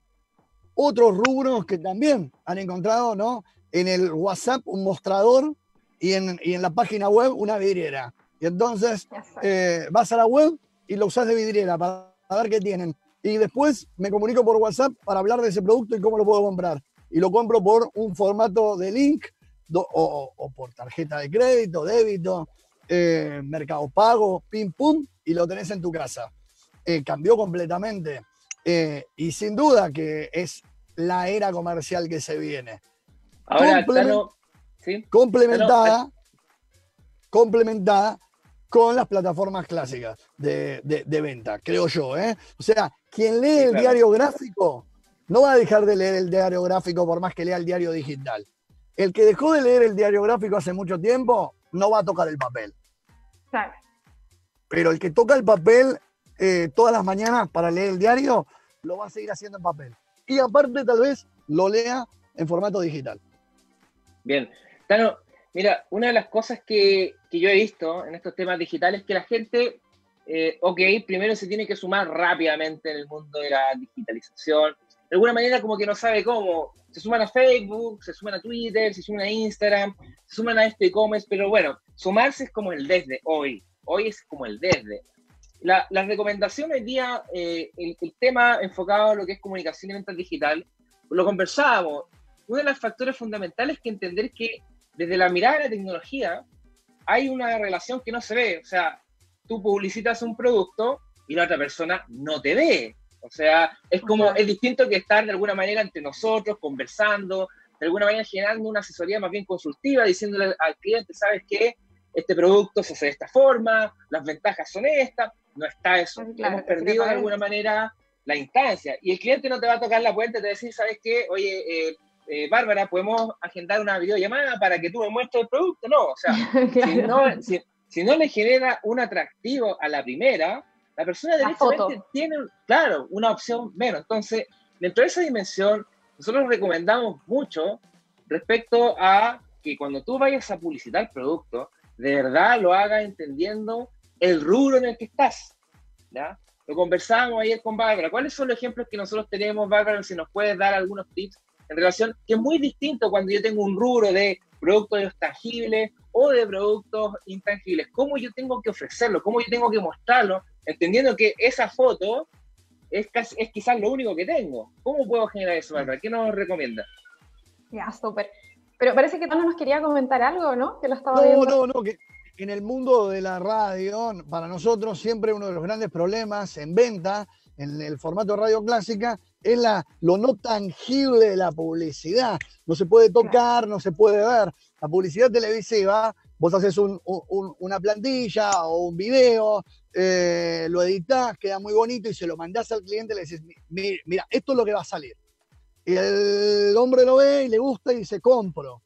otros rubros que también han encontrado, ¿no? En el WhatsApp un mostrador y en, y en la página web una vidriera. Y entonces eh, vas a la web y lo usas de vidriera para, ver qué tienen. Y después me comunico por WhatsApp para hablar de ese producto y cómo lo puedo comprar. Y lo compro por un formato de link o, por tarjeta de crédito, débito, eh, mercado pago, pim pum, y lo tenés en tu casa. Eh, cambió completamente. y sin duda que es la era comercial que se viene. Ahora, complementada, complementada con las plataformas clásicas de, venta, creo yo. ¿eh? O sea, quien lee el diario gráfico no va a dejar de leer el diario gráfico por más que lea el diario digital. El que dejó de leer el diario gráfico hace mucho tiempo no va a tocar el papel. Pero el que toca el papel eh, todas las mañanas para leer el diario, lo va a seguir haciendo en papel. Y aparte tal vez lo lea en formato digital. Bien. Tano, Mira, una de las cosas que, yo he visto en estos temas digitales es que la gente, eh, ok, primero se tiene que sumar rápidamente en el mundo de la digitalización. De alguna manera como que no sabe cómo. Se suman a Facebook, se suman a Twitter, se suman a Instagram, se suman a este e-commerce, pero bueno, sumarse es como el desde hoy. Hoy es como el desde. La, la recomendación hoy día, eh, el, tema enfocado a lo que es comunicación y venta digital, lo conversábamos. Uno de los factores fundamentales es que entender que desde la mirada de la tecnología, hay una relación que no se ve. O sea, tú publicitas un producto y la otra persona no te ve. O sea, es como, es distinto que estar de alguna manera entre nosotros, conversando, de alguna manera generando una asesoría más bien consultiva, diciéndole al cliente, ¿sabes qué? Este producto se hace de esta forma, las ventajas son estas, no está eso. Hemos perdido de alguna manera la instancia. Y el cliente no te va a tocar la puerta y te va a decir, ¿sabes qué? Oye, eh, eh, Bárbara, ¿podemos agendar una videollamada para que tú me muestres el producto? No, o sea, si, no, le genera un atractivo a la primera, la persona directamente tiene, claro, una opción menos. Entonces, dentro de esa dimensión, nosotros recomendamos mucho respecto a que cuando tú vayas a publicitar el producto, de verdad lo hagas entendiendo el rubro en el que estás. ¿ya? Lo conversábamos ayer con Bárbara. ¿Cuáles son los ejemplos que nosotros tenemos, Bárbara? Si nos puedes dar algunos tips en relación, que es muy distinto cuando yo tengo un rubro de productos tangibles o de productos intangibles. ¿Cómo yo tengo que ofrecerlo? ¿Cómo yo tengo que mostrarlo? Entendiendo que esa foto es, es quizás lo único que tengo. ¿Cómo puedo generar eso, Bárbara? ¿Qué nos recomienda? Ya, súper. Pero parece que tú nos quería comentar algo, ¿no? Que lo estaba no, viendo. No, no, que en el mundo de la radio, para nosotros siempre uno de los grandes problemas en venta, en el formato radio clásica, es la, lo no tangible de la publicidad. No se puede tocar, no se puede ver. La publicidad televisiva, vos haces una plantilla o un video, eh, lo editas, queda muy bonito y se lo mandás al cliente y le dices, mira, esto es lo que va a salir. Y el hombre lo ve y le gusta y dice, compro.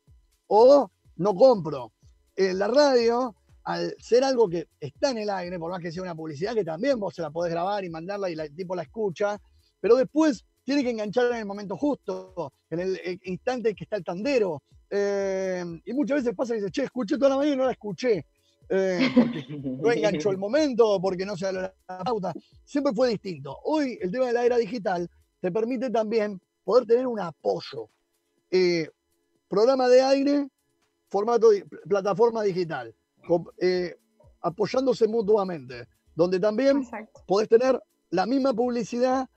O no compro. En la radio, al ser algo que está en el aire, por más que sea una publicidad, que también vos se la podés grabar y mandarla y el tipo la escucha, pero después tiene que enganchar en el momento justo, en el, instante que está el tandero. Eh, y muchas veces pasa que dice, che, escuché toda la mañana y no la escuché. Eh, porque no enganchó el momento, porque no se da la pauta. Siempre fue distinto. Hoy el tema de la era digital te permite también poder tener un apoyo. Eh, programa de aire, formato, plataforma digital, apoyándose mutuamente, donde también podés tener la misma publicidad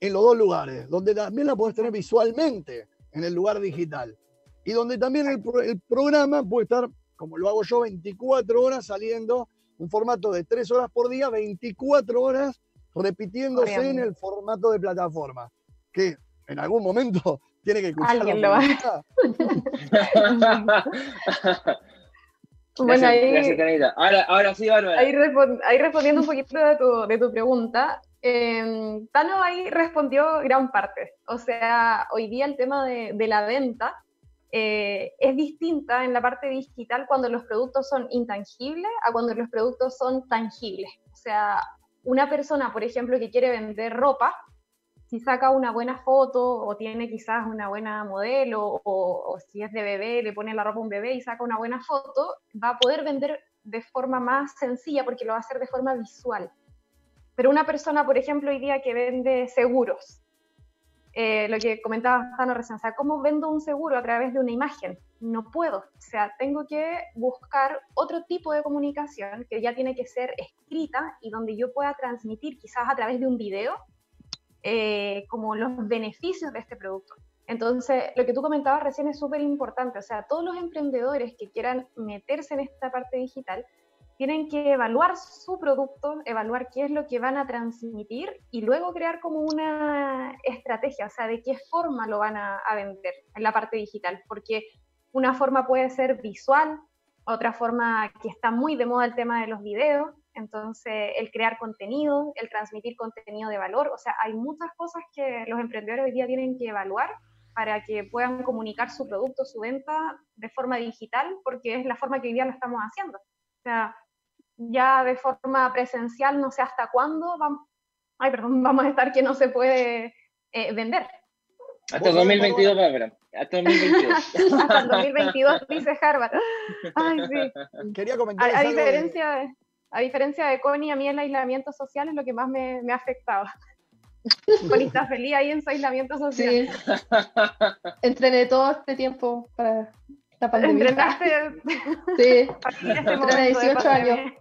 en los dos lugares, donde también la podés tener visualmente en el lugar digital y donde también el, programa puede estar, como lo hago yo, 24 horas saliendo, un formato de 3 horas por día, 24 horas repitiéndose en el formato de plataforma, que en algún momento tiene que escuchar. Alguien lo va. bueno, ahí, ahora, ahora sí, Bárbara. Ahí, ahí, respondiendo un poquito de tu, de tu pregunta, eh, Tano ahí respondió gran parte. O sea, hoy día el tema de, la venta eh, es distinta en la parte digital cuando los productos son intangibles a cuando los productos son tangibles. O sea, una persona, por ejemplo, que quiere vender ropa, si saca una buena foto o tiene quizás una buena modelo o, o, si es de bebé, le pone la ropa a un bebé y saca una buena foto, va a poder vender de forma más sencilla porque lo va a hacer de forma visual Pero una persona, por ejemplo, hoy día que vende seguros, eh, lo que comentaba Tano recién, o sea, ¿cómo vendo un seguro a través de una imagen? No puedo, o sea, tengo que buscar otro tipo de comunicación que ya tiene que ser escrita y donde yo pueda transmitir quizás a través de un video eh, como los beneficios de este producto. Entonces, lo que tú comentabas recién es súper importante, o sea, todos los emprendedores que quieran meterse en esta parte digital tienen que evaluar su producto, evaluar qué es lo que van a transmitir y luego crear como una estrategia, o sea, de qué forma lo van a, vender en la parte digital, porque una forma puede ser visual, otra forma que está muy de moda el tema de los videos, entonces el crear contenido, el transmitir contenido de valor, o sea, hay muchas cosas que los emprendedores hoy día tienen que evaluar para que puedan comunicar su producto, su venta de forma digital, porque es la forma que hoy día lo estamos haciendo. O sea, ya de forma presencial, no sé hasta cuándo vamos, ay, perdón, vamos a estar que no se puede eh, vender. Hasta 2022, Bárbara. Hasta 2022. hasta 2022, dice Harvard. Ay, sí. Quería comentar. A, diferencia de... a diferencia de Connie, a mí el aislamiento social es lo que más me, me ha afectado. Connie está feliz ahí en su aislamiento social. Sí. Entrené todo este tiempo para la pandemia. Entrenaste. Sí. Entrené 18 años.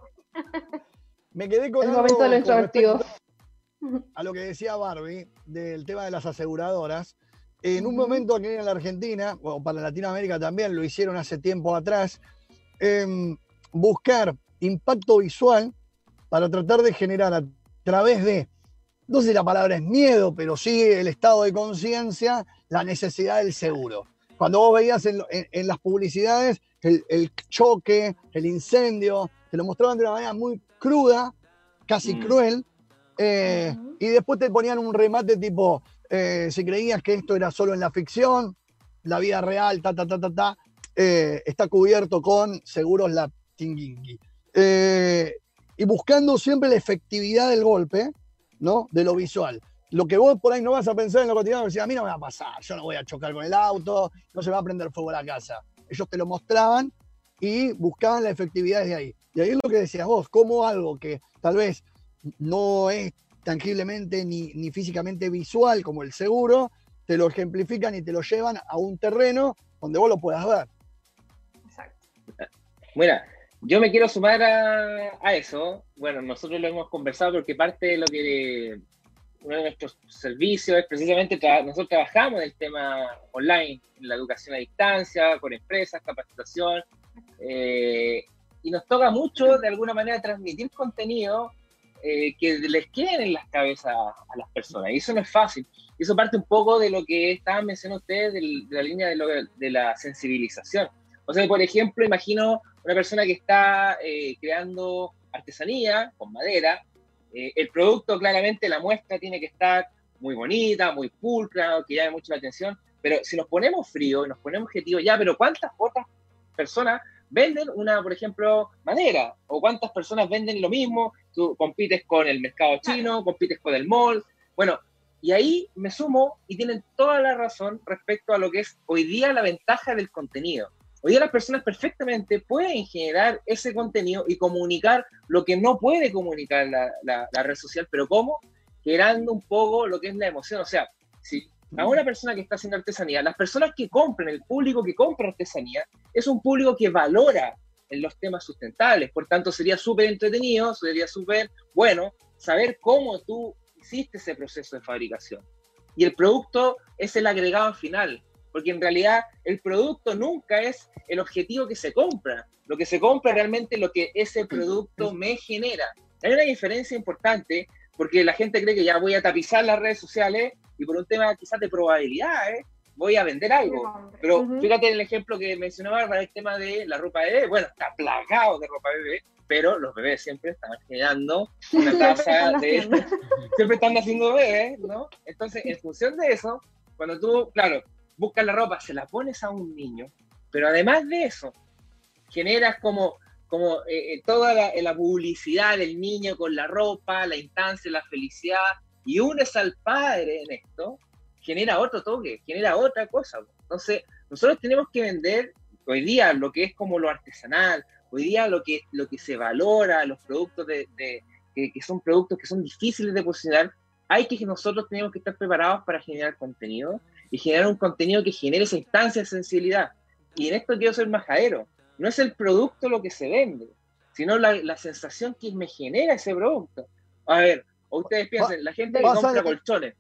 Me quedé con el momento de introvertido. A lo que decía Barbie del tema de las aseguradoras. En un momento aquí en la Argentina, o para Latinoamérica también, lo hicieron hace tiempo atrás, em, buscar impacto visual para tratar de generar a través de, no sé si la palabra es miedo, pero sí el estado de conciencia, la necesidad del seguro. Cuando vos veías en, las publicidades el, el, choque, el incendio, te lo mostraban de una manera muy cruda, casi mm. cruel, eh, y después te ponían un remate tipo, eh, si creías que esto era solo en la ficción, la vida real, ta, ta, ta, ta, ta, eh, está cubierto con seguros la tinguingui. y buscando siempre la efectividad del golpe, ¿no? De lo visual. Lo que vos por ahí no vas a pensar en lo cotidiano, decir, a mí no me va a pasar, yo no voy a chocar con el auto, no se va a prender fuego a la casa. Ellos te lo mostraban y buscaban la efectividad desde ahí. Y ahí es lo que decías vos, como algo que tal vez no es tangiblemente ni, ni físicamente visual como el seguro, te lo ejemplifican y te lo llevan a un terreno donde vos lo puedas ver. Exacto. Bueno, yo me quiero sumar a, eso. Bueno, nosotros lo hemos conversado porque parte de lo que uno de nuestros servicios es precisamente, nosotros trabajamos en el tema online, en la educación a distancia, con empresas, capacitación, eh, y nos toca mucho, de alguna manera, transmitir contenido eh, que les queden en las cabezas a las personas. Y eso no es fácil. Eso parte un poco de lo que estaban mencionando ustedes, de, la línea de, la sensibilización. O sea, por ejemplo, imagino una persona que está eh, creando artesanía con madera. Eh, el producto, claramente, la muestra tiene que estar muy bonita, muy pulcra, que llame mucho la atención. Pero si nos ponemos frío y nos ponemos objetivo, ya, pero ¿cuántas otras personas venden una, por ejemplo, madera, o cuántas personas venden lo mismo, tú compites con el mercado chino, compites con el mall, bueno, y ahí me sumo y tienen toda la razón respecto a lo que es hoy día la ventaja del contenido. Hoy día las personas perfectamente pueden generar ese contenido y comunicar lo que no puede comunicar la, la red social, pero ¿cómo? Generando un poco lo que es la emoción. O sea, si a una persona que está haciendo artesanía, las personas que compran, el público que compra artesanía, es un público que valora los temas sustentables. Por tanto, sería súper entretenido, sería súper bueno saber cómo tú hiciste ese proceso de fabricación. Y el producto es el agregado final, porque en realidad el producto nunca es el objetivo que se compra. Lo que se compra realmente es lo que ese producto me genera. Hay una diferencia importante porque la gente cree que ya voy a tapizar las redes sociales y por un tema quizás de probabilidades voy a vender algo. Pero fíjate en el ejemplo que mencionaba para el tema de la ropa de bebé. Bueno, está plagado de ropa de bebé, pero los bebés siempre están generando una tasa de... siempre están haciendo bebés, ¿no? Entonces, en función de eso, cuando tú, claro, buscas la ropa, se la pones a un niño, pero además de eso, generas como como eh, eh, toda la, la, publicidad del niño con la ropa, la instancia, la felicidad, y unes al padre en esto, genera otro toque, genera otra cosa. Entonces, nosotros tenemos que vender hoy día lo que es como lo artesanal, hoy día lo que, lo que se valora, los productos de, que, que son productos que son difíciles de posicionar, hay que nosotros tenemos que estar preparados para generar contenido y generar un contenido que genere esa instancia de sensibilidad. Y en esto quiero ser majadero. No es el producto lo que se vende, sino la, la sensación que me genera ese producto. A ver, o ustedes piensen, la gente que compra colchones.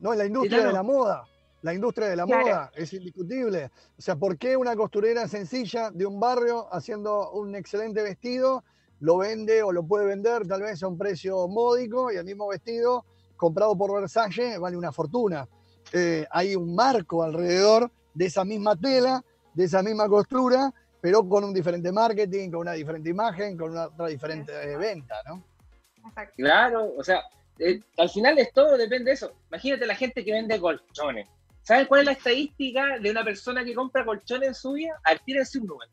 No, la industria de la moda. La industria de la moda es indiscutible. O sea, ¿por qué una costurera sencilla de un barrio haciendo un excelente vestido lo vende o lo puede vender tal vez a un precio módico y el mismo vestido comprado por Versace vale una fortuna? Eh, hay un marco alrededor de esa misma tela, de esa misma costura, pero con un diferente marketing, con una diferente imagen, con una otra diferente eh, venta, ¿no? Claro, o sea, eh, al final es todo, depende de eso. Imagínate la gente que vende colchones. ¿Saben cuál es la estadística de una persona que compra colchones en su vida? Tírense un número.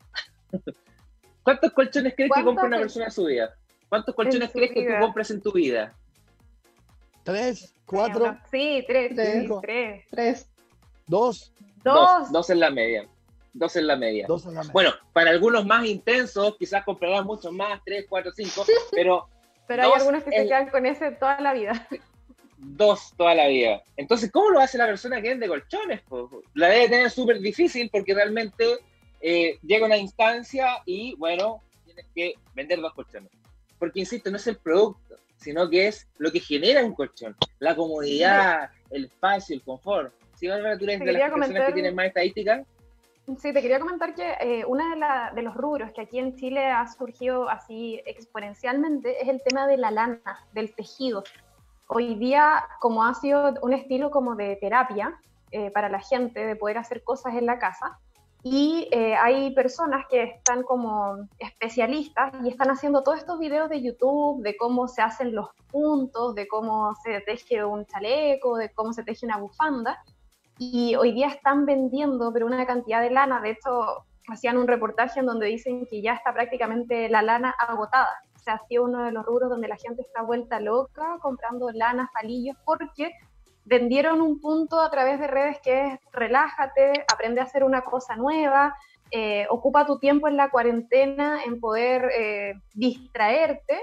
¿Cuántos colchones crees que compra una persona en su vida? ¿Cuántos colchones crees que tú compras en tu vida? ¿Tres? ¿Cuatro? Sí, tres. Cinco, tres. Tres. ¿Dos? Dos. Dos en la media. Dos en la media. Dos en la media. Bueno, para algunos más intensos, quizás comprarán muchos más, tres, cuatro, cinco, pero pero hay algunos que se quedan con ese toda la vida. Dos toda la vida. Entonces, ¿cómo lo hace la persona que vende colchones? La debe tener súper difícil porque realmente eh, llega una instancia y, bueno, tienes que vender dos colchones. Porque, insisto, no es el producto, sino que es lo que genera un colchón. La comodidad, el espacio, el confort. Si Bárbara, tú eres de las personas que tienen más estadísticas, Sí, te quería comentar que eh, uno de, los rubros que aquí en Chile ha surgido así exponencialmente es el tema de la lana, del tejido. Hoy día, como ha sido un estilo como de terapia eh, para la gente, de poder hacer cosas en la casa, y eh, hay personas que están como especialistas y están haciendo todos estos videos de YouTube de cómo se hacen los puntos, de cómo se teje un chaleco, de cómo se teje una bufanda y hoy día están vendiendo, pero una cantidad de lana, de hecho, hacían un reportaje en donde dicen que ya está prácticamente la lana agotada. O sea, ha sido uno de los rubros donde la gente está vuelta loca comprando lanas, palillos, porque vendieron un punto a través de redes que es relájate, aprende a hacer una cosa nueva, eh, ocupa tu tiempo en la cuarentena en poder eh, distraerte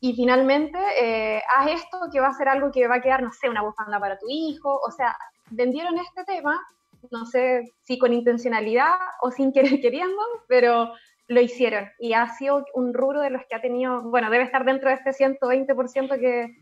y finalmente eh, haz esto que va a ser algo que va a quedar, no sé, una bufanda para tu hijo, o sea, vendieron este tema, no sé si con intencionalidad o sin querer queriendo, pero lo hicieron y ha sido un rubro de los que ha tenido, bueno, debe estar dentro de este 120% que,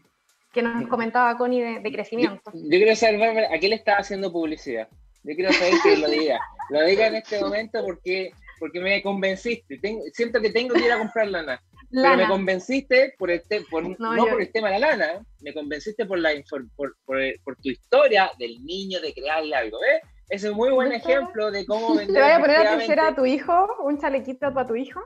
que nos comentaba Connie de, crecimiento. Yo, quiero saber, ¿a qué le está haciendo publicidad? Yo quiero saber que lo diga. Lo diga en este momento porque, porque me convenciste. siento que tengo que ir a comprar lana. Pero me convenciste por el por, no, por el tema de la lana, me convenciste por, la, por, por, tu historia del niño de crearle algo, ¿ves? Ese es un muy buen ejemplo de cómo vender. ¿Te voy a poner a tercera a tu hijo? ¿Un chalequito para tu hijo?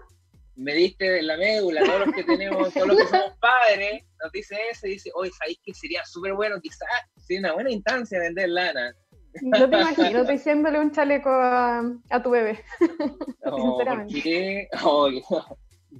Me diste la médula, todos los que tenemos, todos los que somos padres, nos dice eso y dice, oye, ¿sabéis que sería súper bueno? Quizás sería una buena instancia vender lana. No te imagino diciéndole un chaleco a, a tu bebé. Sinceramente. Oh,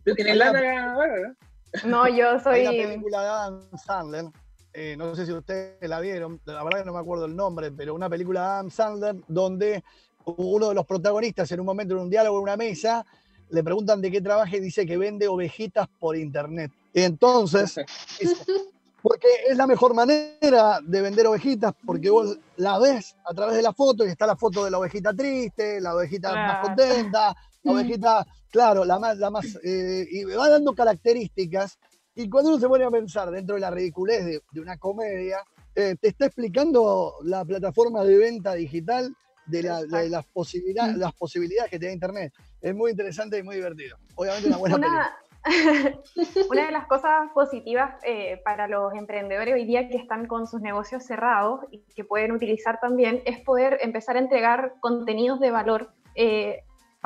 ¿Tú tienes lana No, yo soy. Hay una película de Adam Sandler, eh, no sé si ustedes la vieron, la verdad que no me acuerdo el nombre, pero una película de Adam Sandler donde uno de los protagonistas en un momento en un diálogo en una mesa le preguntan de qué trabaja y dice que vende ovejitas por internet. Entonces, porque es la mejor manera de vender ovejitas, porque vos la ves a través de la foto y está la foto de la ovejita triste, la ovejita más contenta, la ovejita Claro, la más, la más, eh, y va dando características. Y cuando uno se pone a pensar dentro de la ridiculez de, una comedia, eh, te está explicando la plataforma de venta digital de, las, posibilidades, las posibilidades que tiene Internet. Es muy interesante y muy divertido. Obviamente una buena una... Una de las cosas positivas eh, para los emprendedores hoy día que están con sus negocios cerrados y que pueden utilizar también es poder empezar a entregar contenidos de valor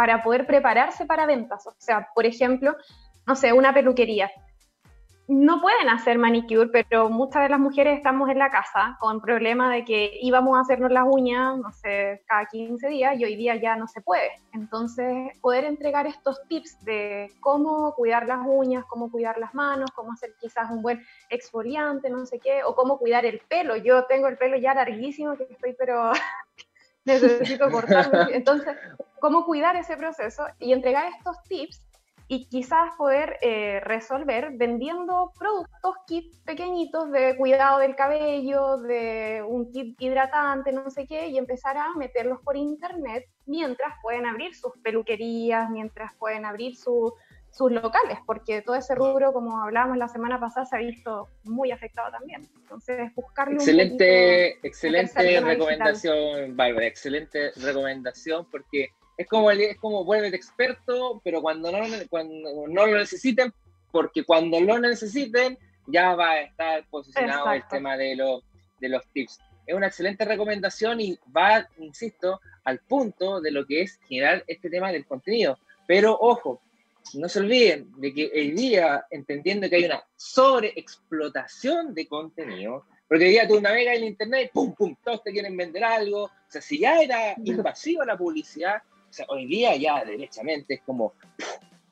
para poder prepararse para ventas. O sea, por ejemplo, no sé, una peluquería. No pueden hacer manicure, pero muchas de las mujeres estamos en la casa con problema de que íbamos a hacernos las uñas, no sé, cada 15 días y hoy día ya no se puede. Entonces, poder entregar estos tips de cómo cuidar las uñas, cómo cuidar las manos, cómo hacer quizás un buen exfoliante, no sé qué, o cómo cuidar el pelo. Yo tengo el pelo ya larguísimo, que estoy pero necesito cortarme. Entonces, cómo cuidar ese proceso y entregar estos tips y quizás poder eh, resolver vendiendo productos, kits pequeñitos de cuidado del cabello, de un kit hidratante, no sé qué, y empezar a meterlos por internet mientras pueden abrir sus peluquerías, mientras pueden abrir sus locales, porque todo ese rubro, como hablábamos la semana pasada, se ha visto muy afectado también. Entonces, buscarle excelente, excelente recomendación, Bárbara, excelente recomendación, porque es como, es como vuelve experto, pero cuando no, cuando no lo necesiten, porque cuando lo necesiten, ya va a estar posicionado el tema de, lo, de los tips. Es una excelente recomendación y va, insisto, al punto de lo que es generar este tema del contenido. Pero ojo, no se olviden de que el día, entendiendo que hay una sobreexplotación de contenido, porque hoy día tú navegas en internet, pum, pum, todos te quieren vender algo. O sea, si ya era invasiva la publicidad, o sea, hoy día ya derechamente es como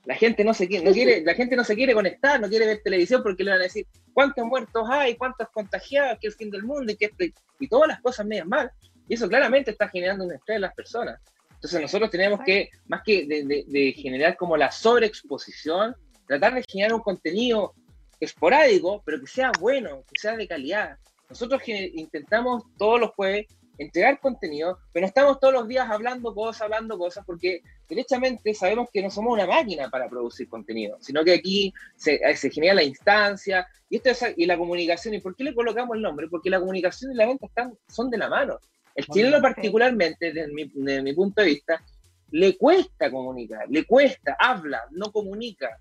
la gente no se quiere, no quiere, la gente no se quiere conectar, no quiere ver televisión porque le van a decir cuántos muertos hay, cuántos contagiados, que es el fin del mundo y que esto y todas las cosas medias mal. Y eso claramente está generando un estrés en las personas. Entonces nosotros tenemos que, más que de, generar como la sobreexposición, tratar de generar un contenido esporádico, pero que sea bueno, que sea de calidad. Nosotros intentamos todos los jueves entregar contenido, pero no estamos todos los días hablando cosas, hablando cosas, porque derechamente sabemos que no somos una máquina para producir contenido, sino que aquí se, eh, se genera la instancia y, esto es, y la comunicación. ¿Y por qué le colocamos el nombre? Porque la comunicación y la venta están, son de la mano. El chileno particularmente, desde mi, desde mi punto de vista, le cuesta comunicar, le cuesta, habla, no comunica.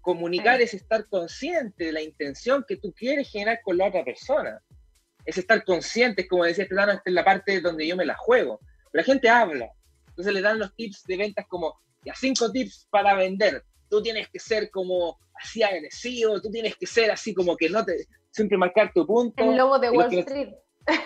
Comunicar es estar consciente de la intención que tú quieres generar con la otra persona es estar consciente, como decía este esta es la parte donde yo me la juego. la gente habla, entonces le dan los tips de ventas como, ya cinco tips para vender. Tú tienes que ser como así agresivo, tú tienes que ser así como que no te, siempre marcar tu punto. El lobo de Wall Street.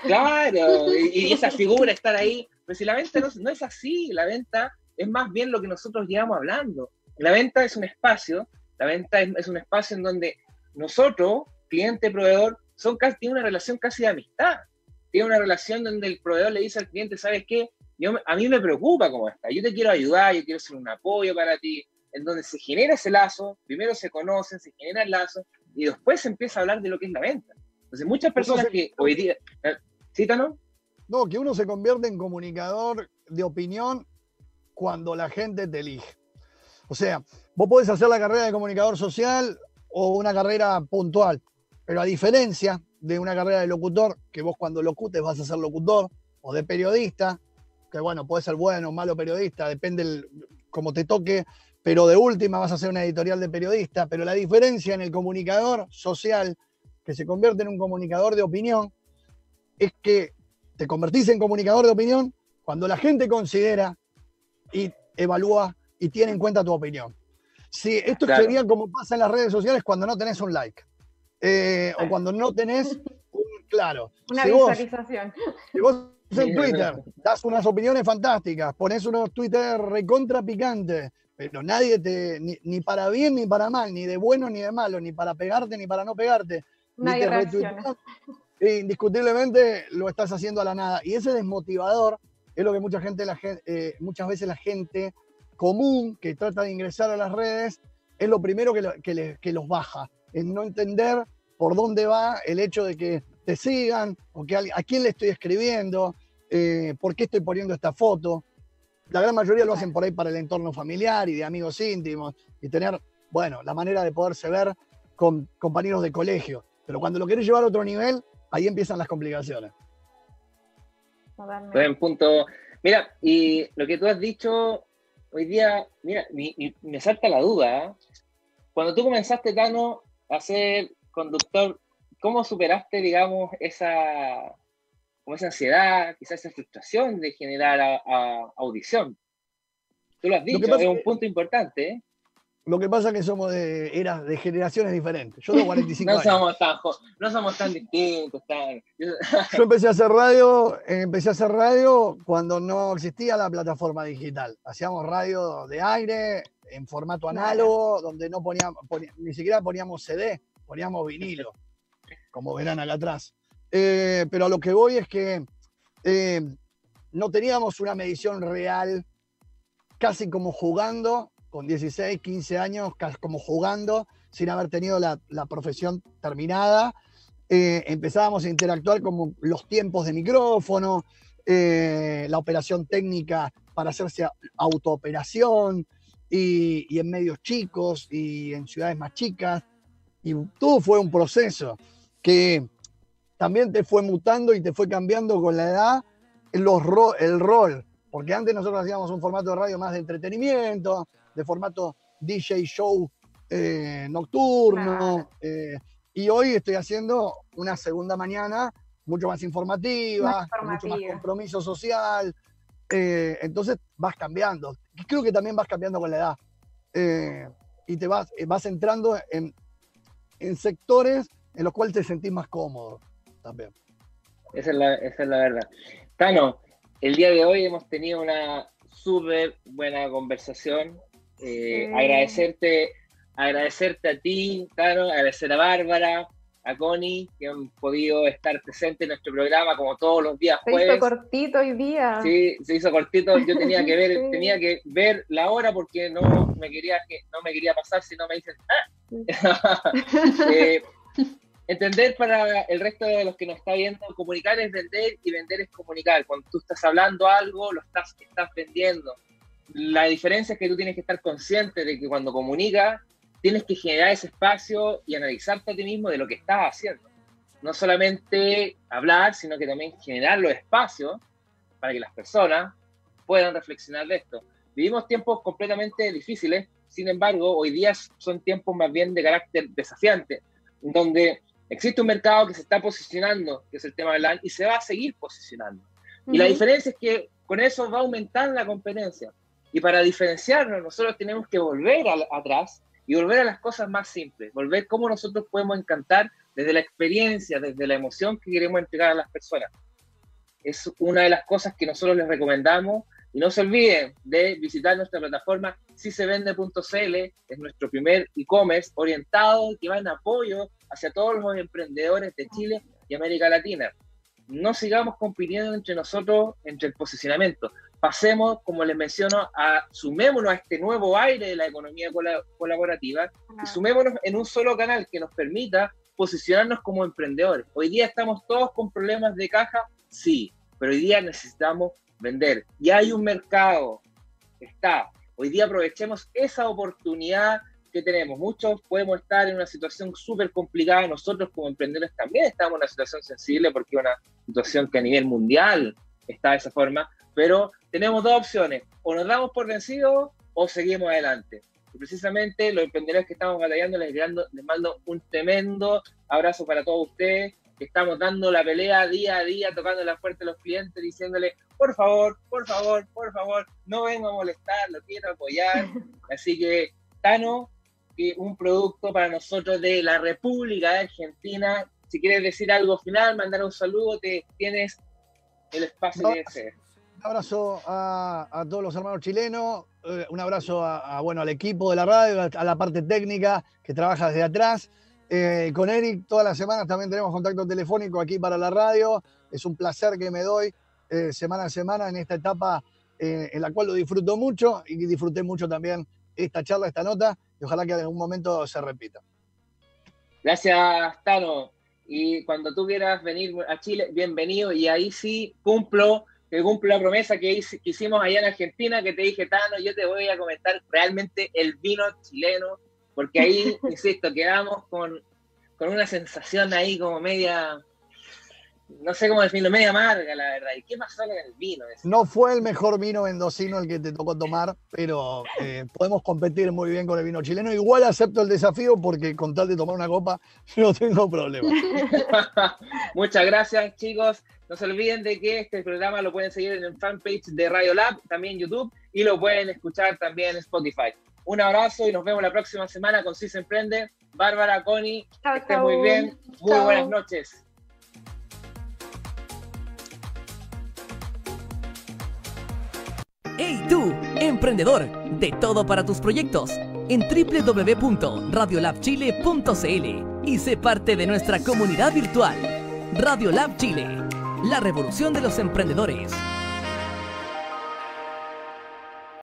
Claro, y, esa figura estar ahí. Pero si la venta no, es así, la venta es más bien lo que nosotros llevamos hablando. La venta es un espacio, la venta es, es un espacio en donde nosotros, cliente, proveedor, son casi, tiene una relación casi de amistad. Tiene una relación donde el proveedor le dice al cliente, ¿sabes qué? Yo, a mí me preocupa cómo está. Yo te quiero ayudar, yo quiero ser un apoyo para ti. En donde se genera ese lazo, primero se conocen, se genera el lazo, y después se empieza a hablar de lo que es la venta. Entonces, muchas personas que hoy día. ¿Cita, ¿eh? no? No, que uno se convierte en comunicador de opinión cuando la gente te elige. O sea, vos podés hacer la carrera de comunicador social o una carrera puntual, pero a diferencia de una carrera de locutor, que vos cuando locutes vas a ser locutor, o de periodista, que bueno, puede ser bueno o malo periodista, depende el, como te toque, pero de última vas a ser una editorial de periodista, pero la diferencia en el comunicador social, que se convierte en un comunicador de opinión, es que te convertís en comunicador de opinión cuando la gente considera y evalúa y tiene en cuenta tu opinión. Sí, esto sería como pasa en las redes sociales cuando no tenés un like. Eh, o cuando no tenés, claro. Una visualización. si vos en Twitter das unas opiniones fantásticas, pones unos Twitter recontra picantes, pero nadie te, ni, para bien ni para mal, ni de bueno ni de malo, ni para pegarte ni para no pegarte. Nadie ni indiscutiblemente lo estás haciendo a la nada. Y ese desmotivador es lo que mucha gente, la eh, muchas veces la gente común que trata de ingresar a las redes es lo primero que, que los baja en no entender por dónde va el hecho de que te sigan, o que a, quién le estoy escribiendo, eh, por qué estoy poniendo esta foto. La gran mayoría lo hacen por ahí para el entorno familiar y de amigos íntimos y tener, bueno, la manera de poderse ver con compañeros de colegio. Pero cuando lo querés llevar a otro nivel, ahí empiezan las complicaciones. Buen punto. Mira, y lo que tú has dicho hoy día, mira, me, salta la duda. ¿eh? Cuando tú comenzaste, Tano, a ser conductor, ¿cómo superaste, digamos, esa, como esa ansiedad, quizás esa frustración de generar audición? Tú lo has dicho, es un punto importante. ¿eh? Lo que pasa es que somos de eras de generaciones diferentes. Yo tengo 45 no años. Somos tan, no somos tan distintos. Yo empecé a hacer radio, empecé a hacer radio cuando no existía la plataforma digital. Hacíamos radio de aire, en formato análogo, donde no poníamos, ni siquiera poníamos CD, poníamos vinilo, como verán acá atrás. Eh, pero a lo que voy es que eh, no teníamos una medición real, casi como jugando, con 16, 15 años, como jugando, sin haber tenido la, profesión terminada. Eh, empezábamos a interactuar como los tiempos de micrófono, eh, la operación técnica para hacerse autooperación y, y en medios chicos y en ciudades más chicas. Y todo fue un proceso que también te fue mutando y te fue cambiando con la edad el rol. Porque antes nosotros hacíamos un formato de radio más de entretenimiento, de formato DJ show eh, nocturno. Eh, y hoy estoy haciendo una segunda mañana mucho más informativa, con mucho más compromiso social. Eh, entonces vas cambiando. Creo que también vas cambiando con la edad. y te vas, vas entrando en, en sectores en los cuales te sentís más cómodo también. Esa es la, esa es la verdad. Tano, el día de hoy hemos tenido una súper buena conversación. Eh, agradecerte, agradecerte a ti, Tano, agradecer a Bárbara, a Connie, que han podido estar presentes en nuestro programa como todos los días jueves. Se hizo cortito hoy día. Sí, se hizo cortito. Yo tenía que ver, tenía que ver la hora porque no me quería que no me quería pasar si no me dicen ah". eh, entender para el resto de los que nos está viendo, comunicar es vender y vender es comunicar. Cuando tú estás hablando algo, lo estás, estás vendiendo. La diferencia es que tú tienes que estar consciente de que cuando comunicas, tienes que generar ese espacio y analizarte a ti mismo de lo que estás haciendo. No solamente hablar, sino que también generar los espacios para que las personas puedan reflexionar de esto. Vivimos tiempos completamente difíciles, sin embargo, hoy día son tiempos más bien de carácter desafiante, donde Existe un mercado que se está posicionando, que es el tema del LAN, y se va a seguir posicionando. Y la diferencia es que con eso va a aumentar la competencia. Y para diferenciarnos, nosotros tenemos que volver atrás y volver a las cosas más simples, volver cómo nosotros podemos encantar desde la experiencia, desde la emoción que queremos entregar a las personas. Es una de las cosas que nosotros les recomendamos y no se olviden de visitar nuestra plataforma sisevende.cl, es nuestro primer e-commerce orientado que va en apoyo hacia todos los emprendedores de Chile y América Latina. No sigamos compitiendo entre nosotros, entre el posicionamiento. Pasemos, como les menciono, a sumémonos a este nuevo aire de la economía colaborativa y sumémonos en un solo canal que nos permita posicionarnos como emprendedores. Hoy día estamos todos con problemas de caja, sí, pero hoy día necesitamos vender. Y hay un mercado, está. Hoy día aprovechemos esa oportunidad que tenemos. Muchos podemos estar en una situación súper complicada. Nosotros como emprendedores también estamos en una situación sensible porque es una situación que a nivel mundial está de esa forma. Pero tenemos dos opciones. O nos damos por vencidos o seguimos adelante. Y precisamente los emprendedores que estamos batallando les, les mando un tremendo abrazo para todos ustedes estamos dando la pelea día a día, tocando la puerta de los clientes, diciéndole, por favor, por favor, por favor, no vengo a molestar, lo quiero apoyar. Así que, Tano, un producto para nosotros de la República de Argentina. Si quieres decir algo final, mandar un saludo, te tienes el espacio de ser. Un abrazo a, todos los hermanos chilenos, eh, un abrazo a, bueno, al equipo de la radio, a la parte técnica que trabaja desde atrás. Eh, con Eric todas las semanas también tenemos contacto telefónico aquí para la radio. Es un placer que me doy eh, semana a semana en esta etapa en la cual lo disfruto mucho y disfruté mucho también esta charla, esta nota y ojalá que en algún momento se repita. Gracias, Tano. Y cuando tú quieras venir a Chile, bienvenido. Y ahí sí cumplo, que cumplo la promesa que, hicimos allá en Argentina, que te dije, Tano, yo te voy a comentar realmente el vino chileno porque ahí, insisto, quedamos con, una sensación ahí como media, no sé cómo definirlo, media amarga, la verdad. ¿Y qué pasó con el vino? No fue el mejor vino mendocino el que te tocó tomar, pero eh, podemos competir muy bien con el vino chileno. Igual acepto el desafío porque con tal de tomar una copa no tengo problema. Muchas gracias, chicos. No se olviden de que este programa lo pueden seguir en el fanpage de Radio Lab, también YouTube, y lo pueden escuchar también en Spotify. Un abrazo y nos vemos la próxima semana con Si se emprende. Bárbara, Connie, que estén muy bien. Muy buenas noches. ¡Hey tú, emprendedor! De todo para tus proyectos en www.radiolabchile.cl y sé parte de nuestra comunidad virtual. Radiolab Chile, la revolución de los emprendedores.